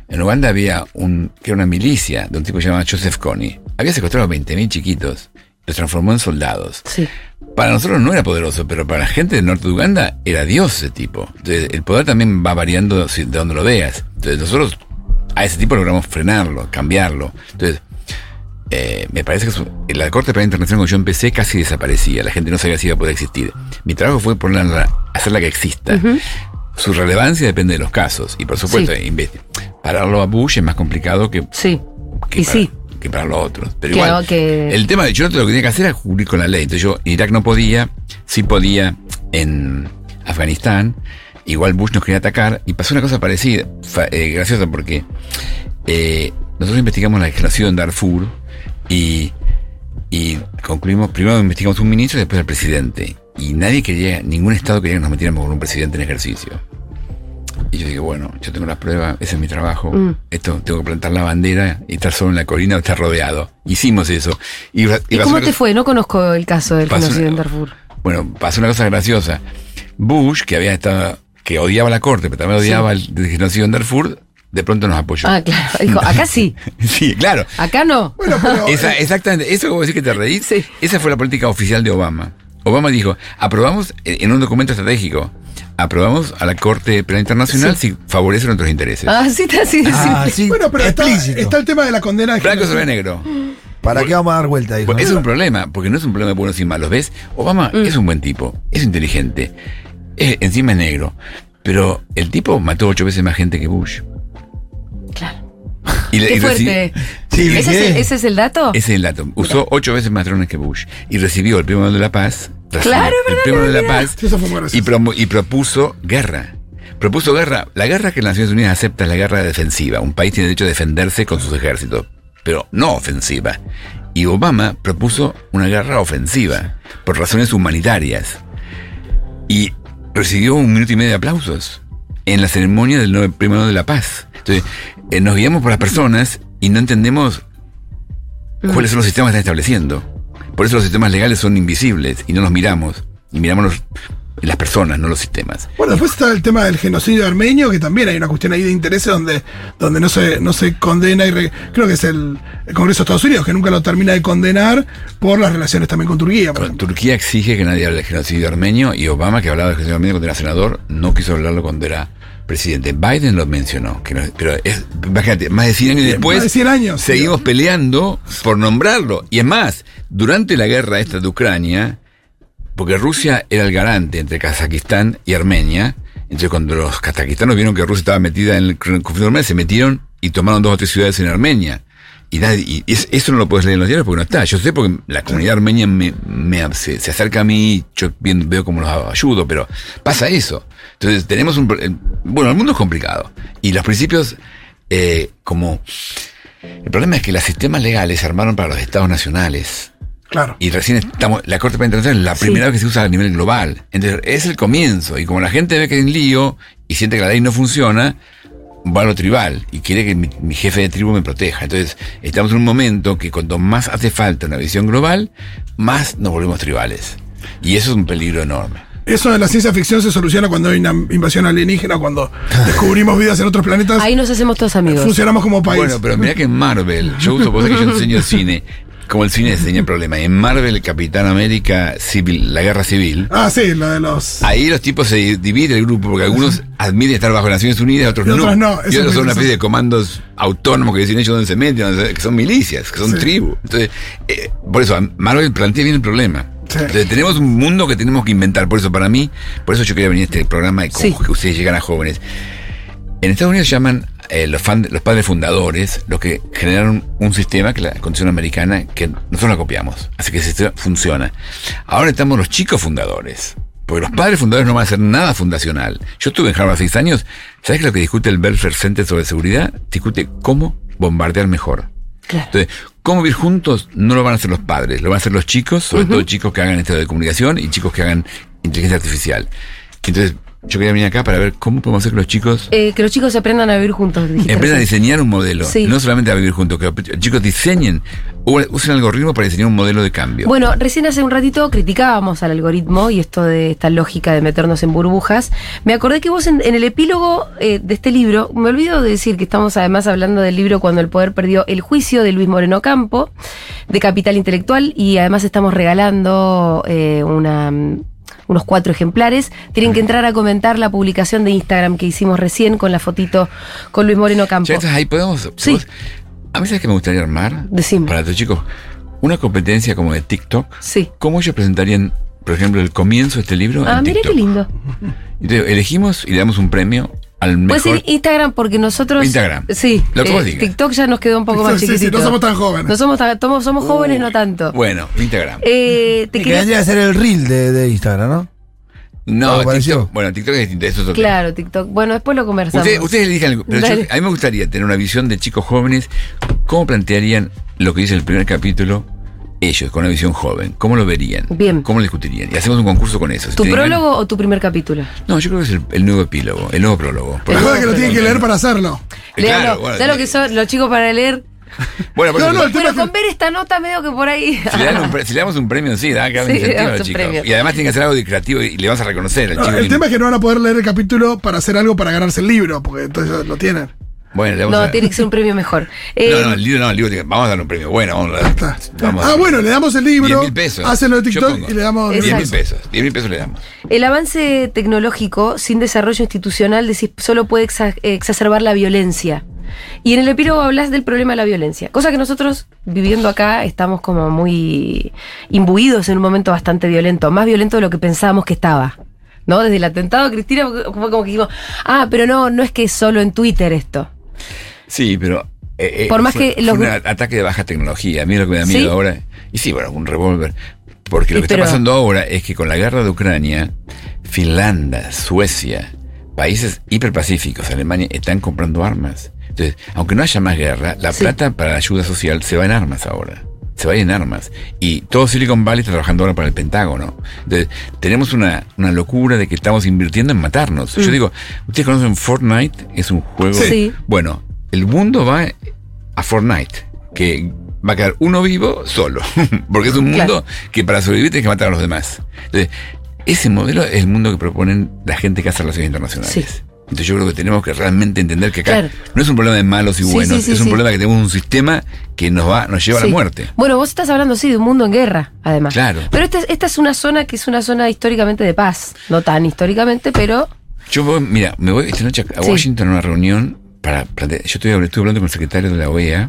En Uganda había un, que era una milicia de un tipo llamado Joseph Kony. Había secuestrado a 20.000 chiquitos. Los transformó en soldados. Sí. Para nosotros no era poderoso, pero para la gente del norte de Uganda era Dios ese tipo. Entonces, el poder también va variando si- de donde lo veas. Entonces, nosotros a ese tipo logramos frenarlo, cambiarlo. Entonces, eh, me parece que su- en la Corte Penal Internacional cuando yo empecé casi desaparecía. La gente no sabía si iba a poder existir. Mi trabajo fue ponerla, hacerla que exista. Su relevancia depende de los casos. Y por supuesto, Sí. pararlo a Bush es más complicado que, Sí. que Y para, sí. Que para los otros. Pero igual, que- el tema de yo lo que tenía que hacer era cubrir con la ley. Entonces yo en Irak no podía, sí podía en Afganistán. Igual Bush nos quería atacar y pasó una cosa parecida, eh, graciosa, porque eh, nosotros investigamos la genocidio en Darfur y, y concluimos, primero investigamos un ministro y después al presidente. Y nadie quería, ningún estado quería que nos metiéramos con un presidente en ejercicio. Y yo dije, bueno, yo tengo las pruebas, ese es mi trabajo. Mm. Esto, tengo que plantar la bandera y estar solo en la colina o estar rodeado. Hicimos eso. Y, ra- ¿Y pasó cómo te cosa- fue? No conozco el caso del genocidio en Darfur. Bueno, pasó una cosa graciosa. Bush, que había estado, que odiaba la corte, pero también odiaba el, el genocidio en Darfur, de pronto nos apoyó. Ah, claro. Dijo, acá sí, sí, claro. acá no. Bueno, pero. Esa- exactamente, eso vos decís que te reís, Sí. esa fue la política oficial de Obama. Obama dijo, aprobamos en un documento estratégico, aprobamos a la Corte Penal Internacional si favorece nuestros intereses. Ah, sí, está así. Ah, sí, bueno, pero está, está el tema de la condena de Blanco sobre negro. ¿Para qué vamos a dar vuelta? Ese es un problema, porque no es un problema de buenos y malos. ¿Ves? Obama Mm. es un buen tipo, es inteligente, es- encima es negro. Pero el tipo mató ocho veces más gente que Bush. Claro. Y Qué y reci- fuerte. Sí, me ¿Ese, es el, quedé. ese es el dato? Ese es el dato. Usó ocho veces más drones que Bush. Y recibió el premio Nobel de la Paz. Claro, el verdad, premio Nobel de la. Paz. Sí. Y, promo- y propuso guerra. Propuso guerra. La guerra que las Naciones Unidas acepta es la guerra defensiva. Un país tiene derecho a defenderse con sus ejércitos, pero no ofensiva. Y Obama propuso una guerra ofensiva, por razones humanitarias. Y recibió un minuto y medio de aplausos en la ceremonia del Premio Nobel de la Paz. Entonces, eh, nos guiamos por las personas y no entendemos cuáles son los sistemas que están estableciendo. Por eso los sistemas legales son invisibles y no los miramos. Y miramos los- las personas, no los sistemas. Bueno, después está el tema del genocidio armenio, que también hay una cuestión ahí de intereses donde, donde no, se, no se condena y re- creo que es el, el Congreso de Estados Unidos que nunca lo termina de condenar por las relaciones también con Turquía. por. Turquía exige que nadie hable del genocidio armenio y Obama, que hablaba del genocidio armenio cuando era senador, no quiso hablarlo cuando era presidente. Biden lo mencionó, que no- pero es, imagínate, más de 100 años después, Más de 100 años, seguimos peleando por nombrarlo. Y es más, durante la guerra esta de Ucrania, porque Rusia era el garante entre Kazajistán y Armenia, entonces cuando los kazakistanos vieron que Rusia estaba metida en el conflicto armenio, se metieron y tomaron dos o tres ciudades en Armenia. Y, nadie- y es- eso no lo puedes leer en los diarios porque no está. Yo sé porque la comunidad armenia me, me- se, se acerca a mí, yo veo cómo los ayudo, pero pasa eso. Entonces tenemos un... Bueno, el mundo es complicado. Y los principios, eh, como... El problema es que los sistemas legales se armaron para los estados nacionales. Claro. Y recién estamos, la Corte Penal Internacional es la Sí. primera vez que se usa a nivel global. Entonces, es el comienzo. Y como la gente ve que hay un lío y siente que la ley no funciona, va a lo tribal y quiere que mi, mi jefe de tribu me proteja. Entonces, estamos en un momento que cuanto más hace falta una visión global, más nos volvemos tribales. Y eso es un peligro enorme. Eso de la ciencia ficción se soluciona cuando hay una invasión alienígena, cuando descubrimos vidas en otros planetas. Ahí nos hacemos todos amigos. Funcionamos como país. Bueno, pero mira que en Marvel, yo uso, vos sabés que yo enseño cine, como el cine enseña problemas. En Marvel, Capitán América, Civil, la guerra civil, Ah, sí, lo de los. Ahí los tipos se dividen el grupo porque algunos admiten estar bajo Naciones Unidas, otros Y no. otros no, eso Y otros son una especie de comandos autónomos que dicen ellos dónde se meten, se- que son milicias, que son Sí. tribus. Entonces, eh, por eso, Marvel plantea bien el problema. Sí. Entonces, tenemos un mundo que tenemos que inventar. Por eso, para mí, por eso yo quería venir a este programa y Sí. que ustedes llegan a jóvenes. En Estados Unidos llaman eh, los, fan- los padres fundadores, los que generaron un sistema que la Constitución americana, que nosotros la copiamos. Así que ese sistema funciona. Ahora estamos los chicos fundadores. Porque los padres fundadores no van a hacer nada fundacional. Yo estuve en Harvard seis años. ¿Sabes qué es lo que discute el Belfer Center sobre seguridad? Discute cómo bombardear mejor. Claro. Entonces, cómo vivir juntos no lo van a hacer los padres, lo van a hacer los chicos, sobre todo chicos que hagan esto de comunicación y chicos que hagan inteligencia artificial. Entonces, yo quería venir acá para ver cómo podemos hacer que los chicos Eh, que los chicos aprendan a vivir juntos. empiezan a diseñar un modelo, Sí. no solamente a vivir juntos, que los chicos diseñen, u- usen algoritmos para diseñar un modelo de cambio. Bueno, recién hace un ratito criticábamos al algoritmo y esto de esta lógica de meternos en burbujas. Me acordé que vos en, en el epílogo eh, de este libro, me olvido de decir que estamos además hablando del libro Cuando el Poder Perdió el Juicio de Luis Moreno Campo, de Capital Intelectual, y además estamos regalando eh, una, mm, unos cuatro ejemplares. Tienen que entrar a comentar la publicación de Instagram que hicimos recién con la fotito con Luis Moreno Campo. Ya estás ahí, podemos. Sí. vos- a mí, ¿sabes que me gustaría armar? Decime. Para tus chicos, una competencia como de TikTok. Sí. ¿Cómo ellos presentarían, por ejemplo, el comienzo de este libro? Ah, en mira qué lindo. Entonces, elegimos y le damos un premio al Puede mejor. ser Instagram porque nosotros. Instagram. Sí. Lo que eh, vos digas. TikTok ya nos quedó un poco más Sí, sí, no somos tan jóvenes. No somos tan- somos, somos jóvenes, no tanto. Bueno, Instagram. Eh, te Que quería- a ser el reel de, de Instagram, ¿no? no. TikTok. Bueno, TikTok es distinto. Eso es otro. Claro, TikTok. Bueno, después lo conversamos. Ustedes, ustedes elijan algo, pero yo- a mí me gustaría tener una visión de chicos jóvenes. ¿Cómo plantearían lo que dice el primer capítulo ellos, con una visión joven? ¿Cómo lo verían? Bien. ¿Cómo lo discutirían? Y hacemos un concurso con eso. Si ¿Tu prólogo o tu primer capítulo? No, yo creo que es el, el nuevo epílogo, el nuevo prólogo. Porque- Recuerda que lo tienen que leer para hacerlo. Eh, claro, Léalo. bueno, ¿Sabes lo que son los chicos para leer? Bueno, por No, eso- no, el tema Bueno, es que- con ver esta nota medio que por ahí. si, le dan un pre- si le damos un premio, sí, da que Sí, incentivo a damos los un chicos. premio. Y además tienen que hacer algo de creativo y le vamos a reconocer al No, chico. el tema es que no van a poder leer el capítulo para hacer algo para ganarse el libro, porque entonces lo tienen. Bueno, le vamos No, a tiene que ser un premio mejor. Eh, No, no, el libro no, el libro tiene- vamos a darle un premio. Bueno, vamos a vamos a- ah, bueno, le damos el libro, 10.000 pesos. hacen de TikTok y le damos. 10 mil Exacto. pesos. 10 mil pesos le damos. El avance tecnológico sin desarrollo institucional decís, solo puede exa- exacerbar la violencia. Y en el epílogo hablas del problema de la violencia, cosa que nosotros viviendo acá estamos como muy imbuidos en un momento bastante violento, más violento de lo que pensábamos que estaba. ¿No? Desde el atentado Cristina fue como como que dijimos, ah, pero no, no es que es solo en Twitter esto. Sí, pero. eh, eh, Por más fue- que los fue un ataque de baja tecnología. A mí lo que me da miedo ¿Sí? ahora. Y sí, bueno, un revólver. Porque lo que pero- está pasando ahora es que con la guerra de Ucrania, Finlandia, Suecia, países hiperpacíficos, Alemania, están comprando armas. Entonces, aunque no haya más guerra, la Sí. plata para la ayuda social se va en armas ahora. Se va en armas. Y todo Silicon Valley está trabajando ahora para el Pentágono. Entonces, tenemos una, una locura de que estamos invirtiendo en matarnos. Yo digo, ¿ustedes conocen Fortnite? Es un juego. Sí. Bueno, el mundo va a Fortnite, que va a quedar uno vivo solo. Porque es un mundo que para sobrevivir tienes que matar a los demás. Entonces, ese modelo es el mundo que proponen la gente que hace relaciones internacionales. Sí. Entonces yo creo que tenemos que realmente entender que acá Claro. no es un problema de malos y Sí, buenos, sí, sí, es un problema que tenemos un sistema que nos va, nos lleva a la muerte. Bueno, vos estás hablando, sí, de un mundo en guerra, además. Claro. Pero esta, esta es una zona que es una zona históricamente de paz. No tan históricamente, pero. Yo voy, mira, me voy esta noche a. Washington a una reunión para plantear, yo estoy, estoy hablando con el secretario de la OEA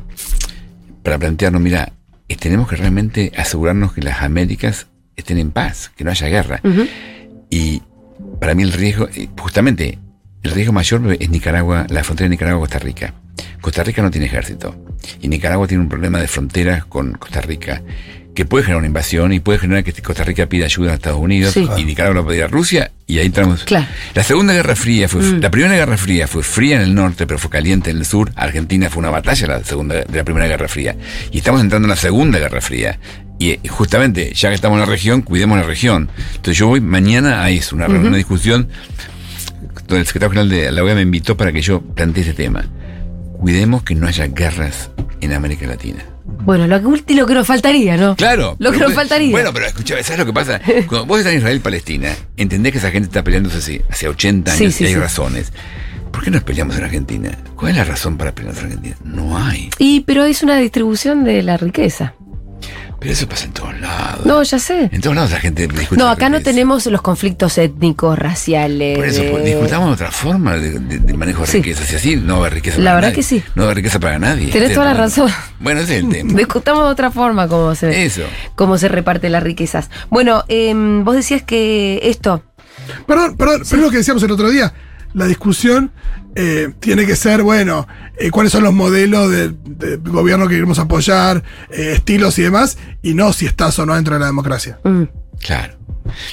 para plantearnos, mira, eh, tenemos que realmente asegurarnos que las Américas estén en paz, que no haya guerra. Y para mí el riesgo, eh, justamente, el riesgo mayor es Nicaragua, la frontera de Nicaragua-Costa Rica. Costa Rica no tiene ejército. Y Nicaragua tiene un problema de fronteras con Costa Rica, que puede generar una invasión y puede generar que Costa Rica pida ayuda a Estados Unidos Sí. y Nicaragua lo a Rusia y ahí entramos. Claro. La Segunda Guerra Fría fue, Mm. la Primera Guerra Fría fue fría en el norte, pero fue caliente en el sur. Argentina fue una batalla la segunda, de la Primera Guerra Fría. Y estamos entrando en la Segunda Guerra Fría. Y eh, justamente, ya que estamos en la región, cuidemos la región. Entonces yo voy mañana a eso, una, una discusión donde el secretario general de la OEA me invitó para que yo plantee este tema. Cuidemos que no haya guerras en América Latina. Bueno, lo, que- lo que nos faltaría, ¿no? Claro. Lo que nos puede- faltaría. Bueno, pero escucha, ¿sabes lo que pasa? Cuando vos estás en Israel Palestina, entendés que esa gente está peleándose hace, hace 80 años Sí, sí, y hay sí. razones. ¿Por qué nos peleamos en Argentina? ¿Cuál es la razón para pelearnos en Argentina? No hay. Y, pero es una distribución de la riqueza. Pero eso pasa en todos lados. No, ya sé. En todos lados la gente discute. No, acá no tenemos los conflictos étnicos, raciales. Por eso, de- pues, discutamos de otra forma de, de- de manejo de Sí. riqueza. Si así, no va a haber riqueza La para verdad nadie. que sí. No va a haber riqueza para nadie. Tenés toda la razón. Bueno, ese es el tema. Discutamos de otra forma cómo se, Eso. cómo se reparten las riquezas. Bueno, em, vos decías que esto. Perdón, perdón, pero es lo que decíamos el otro día. La discusión eh, tiene que ser, bueno, eh, cuáles son los modelos de, de gobierno que queremos apoyar, eh, estilos y demás, y no si estás o no dentro de la democracia. mm, Claro.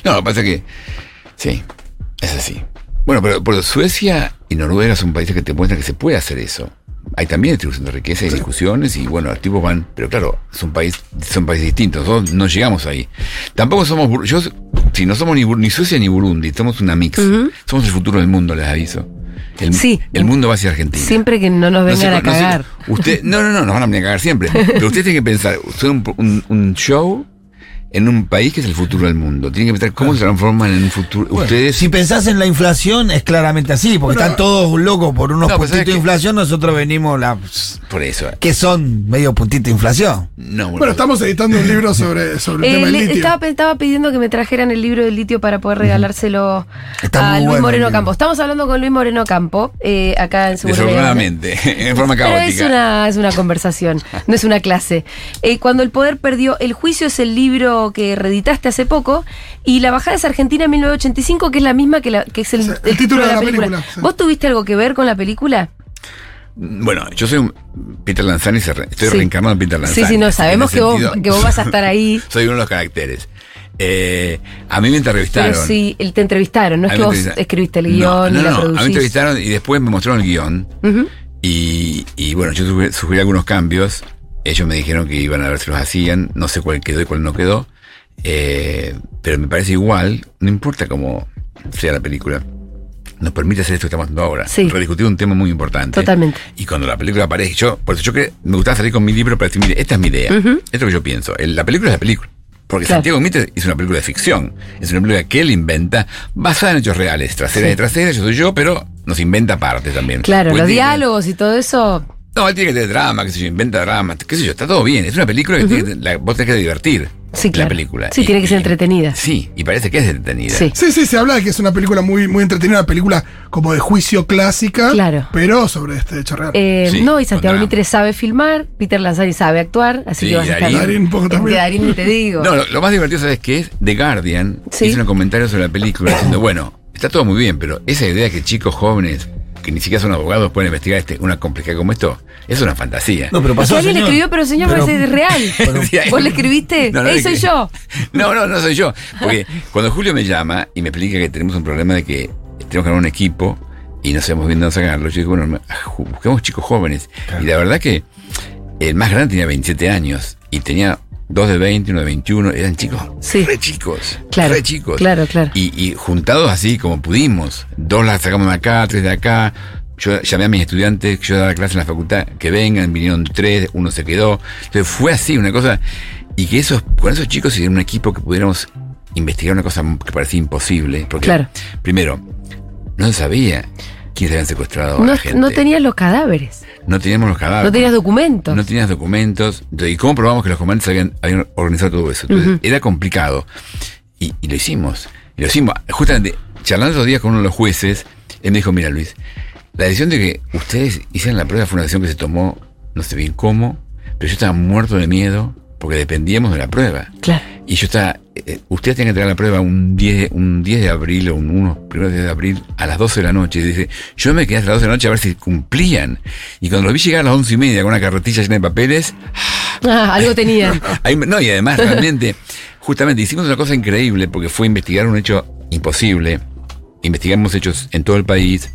No, lo que pasa es que. Sí, es así. Bueno, pero, pero Suecia y Noruega son países que te muestran que se puede hacer eso. Hay también distribución de riqueza y discusiones y bueno, los tipos van, pero claro, son países, son países distintos, nosotros no llegamos ahí. Tampoco somos, yo, si no somos ni, ni Suecia ni Burundi, somos una mix. Somos el futuro del mundo, les aviso. El, Sí. el mundo va hacia Argentina. siempre que no nos No sé vengan a no sé- cagar. usted, no, no, no, nos van a venir a cagar siempre. Pero ustedes tienen que pensar, un, un- un show en un país que es el futuro del mundo. Tienen que pensar cómo se transforman en un futuro. Bueno, ustedes. si pensás en la inflación, es claramente así, porque Bueno, están todos locos por unos No, puntitos ¿sabes de inflación, nosotros venimos la Por eso. que son medio puntito de inflación. No, Bueno, estamos editando un libro sobre, sobre el Eh, tema del litio. estaba, estaba pidiendo que me trajeran el libro del litio para poder regalárselo Está a Luis bueno Moreno Campo. Estamos hablando con Luis Moreno Campo, eh, acá en Habana. Desordenadamente, en forma Pero caótica. es una, es una conversación, no es una clase. Eh, cuando el poder perdió, el juicio es el libro que reeditaste hace poco y La bajada es Argentina en 1985, que es la misma que, la, que es el, Sí, el título de la película, sí. ¿Vos tuviste algo que ver con la película? Bueno, yo soy un Peter Lanzani, estoy Sí. reencarnado en Peter Lanzani. Sí, sí, no, sabemos que vos, que vos vas a estar ahí. Soy uno de los caracteres. Eh, a mí me entrevistaron. Pero sí, te entrevistaron, no es que vos escribiste el No, guion no, y la no, A mí me entrevistaron y después me mostraron el guion. Y, y bueno, yo sugerí algunos cambios. Ellos me dijeron que iban a ver si los hacían. No sé cuál quedó y cuál no quedó. Eh, pero me parece igual, no importa cómo sea la película. Nos permite hacer esto que estamos haciendo ahora. Sí. Rediscutir un tema muy importante. Totalmente. Y cuando la película aparece, yo, por eso yo que me gustaba salir con mi libro para decir, mire, esta es mi idea. Esto es lo que yo pienso. La película es la película. Porque Claro. Santiago Mitre es una película de ficción. Es una película que él inventa, basada en hechos reales. Trasera de trasera, yo soy yo, pero nos inventa partes también. Claro, los tiene- diálogos y todo eso. No, él tiene que tener drama, qué sé yo, inventa drama, qué sé yo, está todo bien. Es una película que tiene que- la- vos tenés que divertir. Sí, claro. La película. Sí, Y- tiene que ser y- entretenida. Sí, y parece que es entretenida. Sí. Sí, sí, se habla de que es una película muy, muy entretenida, una película como de juicio clásica, Claro. pero sobre este hecho real. Eh, Sí, no, y Santiago. Mitre sabe filmar, Peter Lanzani sabe actuar, así Sí, que vas a estar. Darín. Darín un poco también. De Darín ni te digo. No, lo, lo más divertido, ¿sabes qué es? The Guardian Sí. hizo un comentario sobre la película diciendo, bueno, está todo muy bien, pero esa idea de que chicos jóvenes que ni siquiera son abogados pueden investigar este, una complejidad como esto, es una fantasía. No, pero que pasó, alguien le escribió, pero señor, Pero- parece real. ¿Vos le escribiste? No, no ¡Ey, soy escribí. yo! No, no, no soy yo. Porque cuando Julio me llama y me explica que tenemos un problema de que tenemos que armar un equipo y no sabemos bien dónde sacarlo, yo digo, bueno, ju- busquemos chicos jóvenes. Y la verdad que el más grande tenía 27 años y tenía dos de 20, uno de 21, eran chicos, Sí. re chicos, Claro, re chicos. claro, claro. Y, y juntados así como pudimos. Dos las sacamos de acá, tres de acá. Yo llamé a mis estudiantes que yo daba clase en la facultad, que vengan, vinieron tres, uno se quedó. Entonces fue así, una cosa. Y que esos, con esos chicos hicieron un equipo que pudiéramos investigar una cosa que parecía imposible. Porque, Claro. primero, no se sabía quiénes habían secuestrado a No, la gente. no los cadáveres. No teníamos los cadáveres. No tenías documentos. No tenías documentos. ¿Y cómo probamos que los comandantes habían, habían organizado todo eso? Entonces, era complicado. Y, y lo hicimos. Y lo hicimos. Justamente, charlando otros días con uno de los jueces, él me dijo, mira Luis, la decisión de que ustedes hicieran la prueba fue una decisión que se tomó, no sé bien cómo, pero yo estaba muerto de miedo porque dependíamos de la prueba. Claro. Y yo estaba, eh, ustedes tienen que entregar la prueba un 10, un 10 de abril o un 1, primeros días de abril, a las 12 de la noche. Y dice, yo me quedé hasta las 12 de la noche a ver si cumplían. Y cuando lo vi llegar a las 11 y media con una carretilla llena de papeles, Ah, algo tenían. no, y además realmente, justamente hicimos una cosa increíble porque fue investigar un hecho imposible. Investigamos hechos en todo el país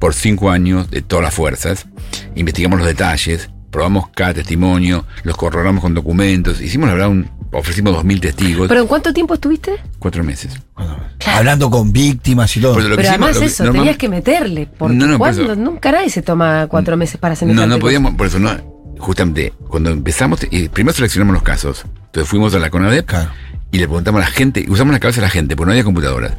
por cinco años de todas las fuerzas. Investigamos los detalles, probamos cada testimonio, los corroboramos con documentos. Hicimos, la verdad, un, ofrecimos 2.000 testigos. ¿Pero en cuánto tiempo estuviste? Cuatro meses. Hablando con vícticas y todo. Pero lo que Pero hicimos- además lo que- eso, normal- tenías que meterle. Porque No, no, por ¿cuándo? eso- nunca nadie se toma cuatro meses para semejante No, no cosa. podíamos, por eso no. Justamente, cuando empezamos, eh, primero seleccionamos los casos. Entonces fuimos a la CONADEP Claro. y le preguntamos a la gente, usamos la cabeza de la gente, porque no había computadoras.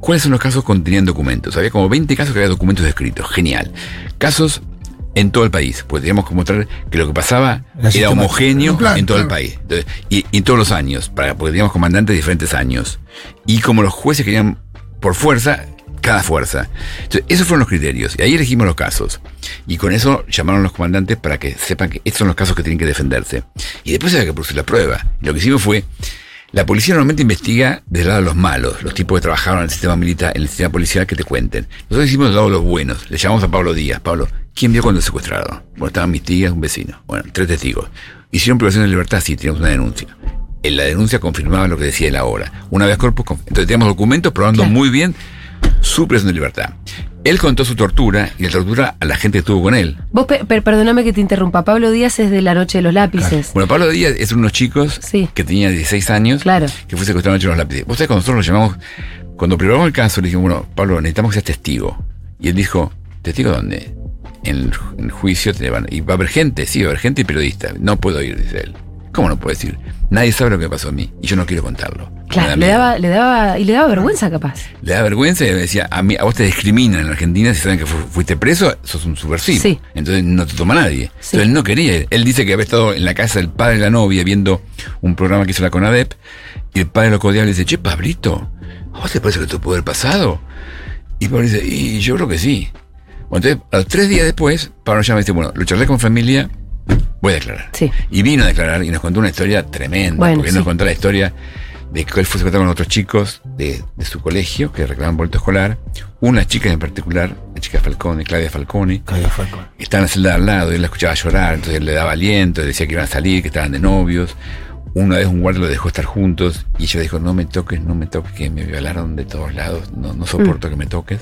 ¿Cuáles son los casos que contenían documentos? Había como 20 casos que había documentos escritos. Genial. Casos en todo el país. Pues teníamos que mostrar que lo que pasaba Era homogéneo plan, en todo el país. Entonces, y, y en todos los años, para, porque teníamos comandantes de diferentes años. Y como los jueces querían por fuerza, cada fuerza. Entonces, esos fueron los criterios. Y ahí elegimos los casos. Y con eso llamaron a los comandantes para que sepan que estos son los casos que tienen que defenderse. Y después había que producir la prueba. Y lo que hicimos fue, la policía normalmente investiga del lado de los malos, los tipos que trabajaron en el sistema militar, en el sistema policial que te cuenten. Nosotros hicimos del lado de los buenos. Le llamamos a Pablo Díaz. Pablo, ¿quién vio cuando secuestraron? Bueno, estaban mis tías, un vecino. Bueno, tres testigos. Hicieron privación de libertad, sí, teníamos una denuncia. En la denuncia confirmaba lo que decía él ahora. Una vez corpus, entonces teníamos documentos probando Claro. muy bien su privación de libertad. Él contó su tortura y la tortura a la gente que estuvo con él. Vos, pe- per- perdóname que te interrumpa. Pablo Díaz es de la noche de los lápices. Bueno, Pablo Díaz es uno de los chicos Sí. que tenía 16 años, Claro. que fue secuestrado anoche en los lápices. Vos sabés, cuando nosotros lo llamamos, cuando preparamos el caso, le dijimos, bueno, Pablo, necesitamos que seas testigo. Y él dijo, ¿testigo dónde? En el, juicio te van, y va a haber gente, sí, va a haber gente y periodista. No puedo ir, dice él. ¿Cómo no puedo decir? Nadie sabe lo que pasó a mí y yo no quiero contarlo. Claro, da le daba, le daba, y le daba vergüenza capaz. Le da vergüenza y me decía, a, mí, a vos te discriminan en Argentina si saben que fu- fuiste preso, sos un subversivo. Sí. Entonces no te toma nadie. Sí. Entonces él no quería ir. Él dice que había estado en la casa del padre de la novia viendo un programa que hizo la CONADEP y el padre lo codiaba y le dice, che, Pablito, ¿a vos te parece que esto puede haber pasado? Y Pablo dice, y yo creo que sí. Bueno, entonces, a los tres días después, Pablo llama y dice, bueno, lo charlé con familia, voy a declarar. Sí. Y vino a declarar y nos contó una historia tremenda, Bueno, porque él sí. nos contó la historia de que él fue secuestrado con otros chicos de, de su colegio que reclamaban boleto escolar. Una chica en particular, la chica Falcone, Claudia Falcone, Claudia Falcón. estaba en la celda de al lado y él la escuchaba llorar, entonces él le daba aliento, le decía que iban a salir, que estaban de novios. Una vez un guardia lo dejó estar juntos y ella le dijo, no me toques, no me toques, que me violaron de todos lados, no, no soporto que me toques.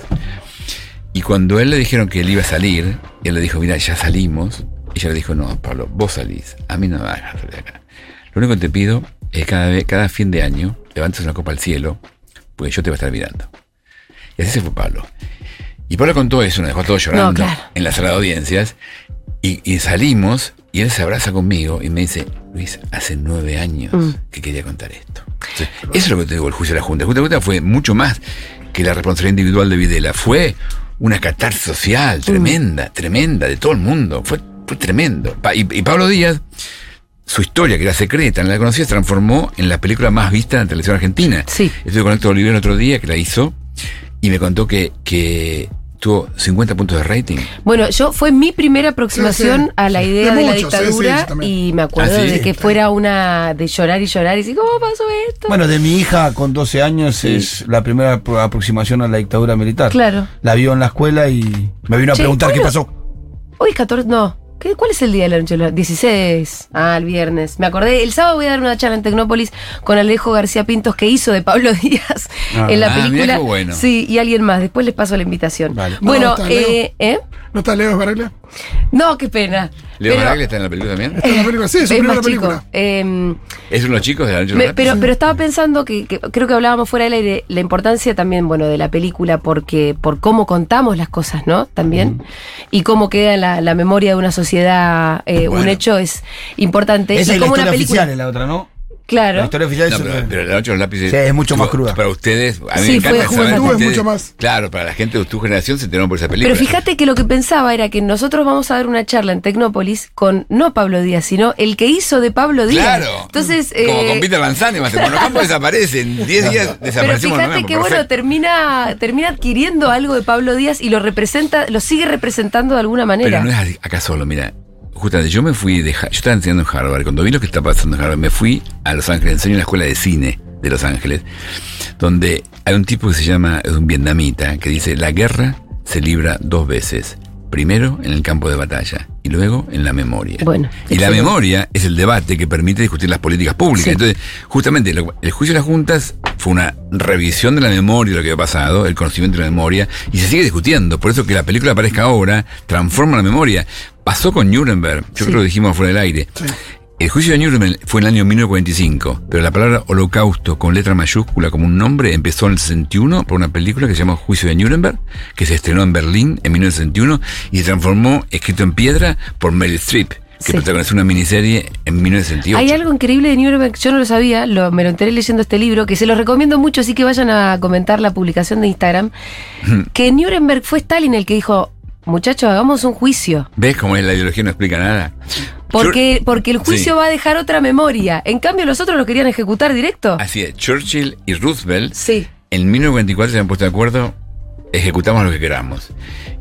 Y cuando él le dijeron que él iba a salir, él le dijo, mira, ya salimos. Y ella le dijo, no, Pablo, vos salís, a mí no me dejar salir de acá. Lo único que te pido es cada, vez, cada fin de año levantes una copa al cielo, porque yo te voy a estar mirando. Y así se fue Pablo. Y Pablo contó eso, nos dejó todos llorando claro. en la sala de audiencias. Y, y salimos y él se abraza conmigo y me dice, Luis, hace nueve años Mm. que quería contar esto. Entonces, eso es lo que te digo el juicio de la Junta. El juicio de la Junta fue mucho más que la responsabilidad individual de Videla. Fue una catarsis social tremenda, tremenda, de todo el mundo. Fue, fue tremendo. Pa- Y, y Pablo Díaz, su historia, que era secreta, no la conocía, se transformó en la película más vista en la televisión argentina. Sí. Estuve con Héctor Oliver el otro día, que la hizo, y me contó que, que tuvo 50 puntos de rating. Bueno, yo fue mi primera aproximación Sí, sí. a la De idea de, la muchos, dictadura y me acuerdo Ah, ¿sí? de que fuera una de llorar y llorar y decir, ¿cómo pasó esto? Bueno, de mi hija con 12 años es la primera apro- aproximación a la dictadura militar. Claro. La vio en la escuela y me vino a Che, preguntar qué ¿cuándo- pasó. Hoy es 14, no. ¿Qué, ¿Cuál es el día de la noche? de los- 16. Ah, el viernes. Me acordé. El sábado voy a dar una charla en Tecnópolis con Alejo García Pintos que hizo de Pablo Díaz Ah. en la Ah, película. bueno. Sí, y alguien más. Después les paso la invitación. Vale. Bueno, No, eh, ¿eh? ¿No está Leo Esbaraglia? No, qué pena. Leo Pero- está en la película también. Está en la película, sí, es su es primera película. Em, ¿Es uno de los chicos de la noche de los Me- pero, pero estaba pensando que, que creo que hablábamos fuera del aire, la importancia también, bueno, de la película, porque, por cómo contamos las cosas, ¿no? También. Y cómo queda en la, la memoria de una sociedad eh, un Bueno. hecho es importante. Esa y es la como una película. oficial, es la otra, ¿no? La Claro. historia oficial No, es pero, pero la noche de los lápices. Sí, es mucho más cruda. Para ustedes, a mí Sí, me fue encanta juventud, saber que es ustedes- mucho más. Claro, para la gente de tu generación se enteraron por esa película. Pero fíjate que lo que pensaba era que nosotros vamos a dar una charla en Tecnópolis con no Pablo Díaz, sino el que hizo de Pablo Díaz. Claro. Entonces, Como eh, con Peter Lanzani, más Monocampo desaparece. En 10 días Pero desaparecemos. fíjate Monocampo, que bueno, termina, termina adquiriendo algo de Pablo Díaz y lo representa, lo sigue representando de alguna manera. Pero no es acá solo, mira. Justamente, yo me fui de. Yo estaba enseñando en Harvard. Cuando vi lo que está pasando en Harvard, me fui a Los Ángeles. Enseño en la escuela de cine de Los Ángeles. Donde hay un tipo que se llama. Es un vietnamita. Que dice: La guerra se libra dos veces. Primero en el campo de batalla y luego en la memoria. Bueno, y la memoria es el debate que permite discutir las políticas públicas. Sí. Entonces, justamente, lo- el juicio de las juntas fue una revisión de la memoria de lo que había pasado, el conocimiento de la memoria, y se sigue discutiendo. Por eso que la película aparezca ahora transforma la memoria. Pasó con Nuremberg, yo creo que lo dijimos fuera del aire. El juicio de Nuremberg fue en el año 1945, pero la palabra holocausto con letra mayúscula como un nombre empezó en el 61 por una película que se llama Juicio de Nuremberg, que se estrenó en Berlín en 1961 y se transformó, escrito en piedra, por Meryl Streep, que Sí. protagonizó una miniserie en 1968. Hay algo increíble de Nuremberg, yo no lo sabía, lo, me lo enteré leyendo este libro, que se lo recomiendo mucho, así que vayan a comentar la publicación de Instagram, que Nuremberg fue Stalin el que dijo, muchachos, hagamos un juicio, ¿Ves cómo es la ideología no explica nada? Porque, porque el juicio Sí. va a dejar otra memoria. En cambio, los otros lo querían ejecutar directo. Así es, Churchill y Roosevelt Sí. en 1944 se han puesto de acuerdo, ejecutamos lo que queramos.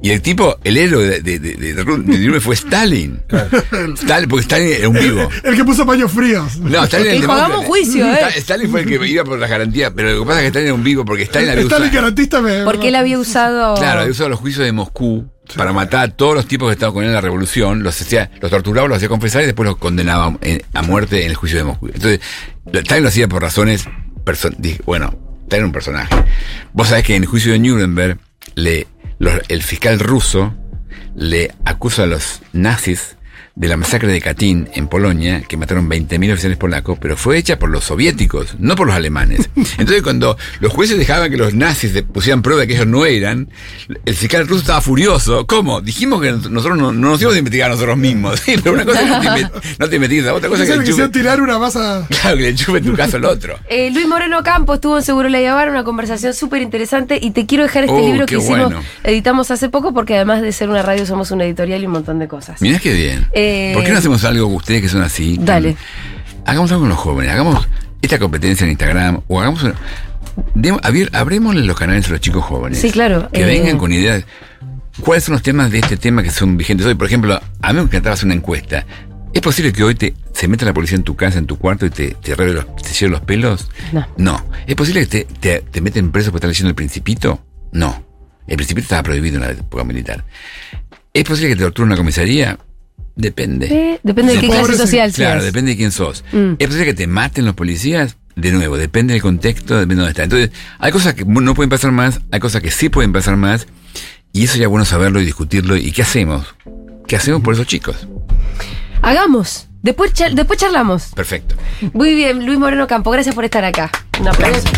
Y el tipo, el héroe de, de, de, de- de fue Stalin. Stalin, porque Stalin era un vivo. El que puso paños fríos. No, Stalin era el hagamos juicio, ¿eh? Sta- Stalin fue el que iba por las garantías, pero lo que pasa es que Stalin era un vivo porque Stalin había Stalin usado, garantista me. Porque él había usado... claro, había usado los juicios de Moscú para matar a todos los tipos que estaban con él en la revolución, los hacía, los torturaba, los hacía confesar y después los condenaba en- a muerte en el juicio de Moscú. Entonces, Stalin lo hacía por razones, bueno, era un personaje. Vos sabés que en el juicio de Nuremberg, le, el fiscal ruso le acusa a los nazis de la masacre de Katyn en Polonia, que mataron 20.000 oficiales polacos, pero fue hecha por los soviéticos, no por los alemanes. Entonces, cuando los jueces dejaban que los nazis pusieran prueba de que ellos no eran, el fiscal ruso estaba furioso. ¿Cómo? Dijimos que nosotros no, no nos íbamos a investigar a nosotros mismos. Sí, pero una cosa es que no te, investigues a otra cosa es que chupe, tirar una masa. claro, que le chupe tu caso al otro. Eh, Luis Moreno Campos estuvo en Seguro La una conversación súper interesante y te quiero dejar este Oh, libro que hicimos, bueno. editamos hace poco porque además de ser una radio somos una editorial y un montón de cosas. Mirá qué bien. Eh, ¿Por qué no hacemos algo con ustedes que son así? Dale. Hagamos algo con los jóvenes. Hagamos esta competencia en Instagram o hagamos. una- abrémosle los canales a los chicos jóvenes. Sí, claro. Que Eh, vengan con ideas. ¿Cuáles son los temas de este tema que son vigentes hoy? Por ejemplo, a mí me encantaba hacer una encuesta. ¿Es posible que hoy te, se meta la policía en tu casa, en tu cuarto y te, te, los, te los pelos? No. No. ¿Es posible que te, te, te meten preso por estar leyendo el Principito? No. El Principito estaba prohibido en la época militar. ¿Es posible que te torture en una comisaría? Depende. Eh, depende de qué clase social seas. Claro, depende de quién sos. Mm. ¿Es posible que te maten los policías? De nuevo, depende del contexto, depende de dónde está. Entonces, hay cosas que no pueden pasar más, hay cosas que sí pueden pasar más, y eso ya es bueno saberlo y discutirlo. ¿Y qué hacemos? ¿Qué hacemos por esos chicos? Hagamos. Después, char- después charlamos. Perfecto. Muy bien, Luis Moreno Campo, gracias por estar acá. Un aplauso.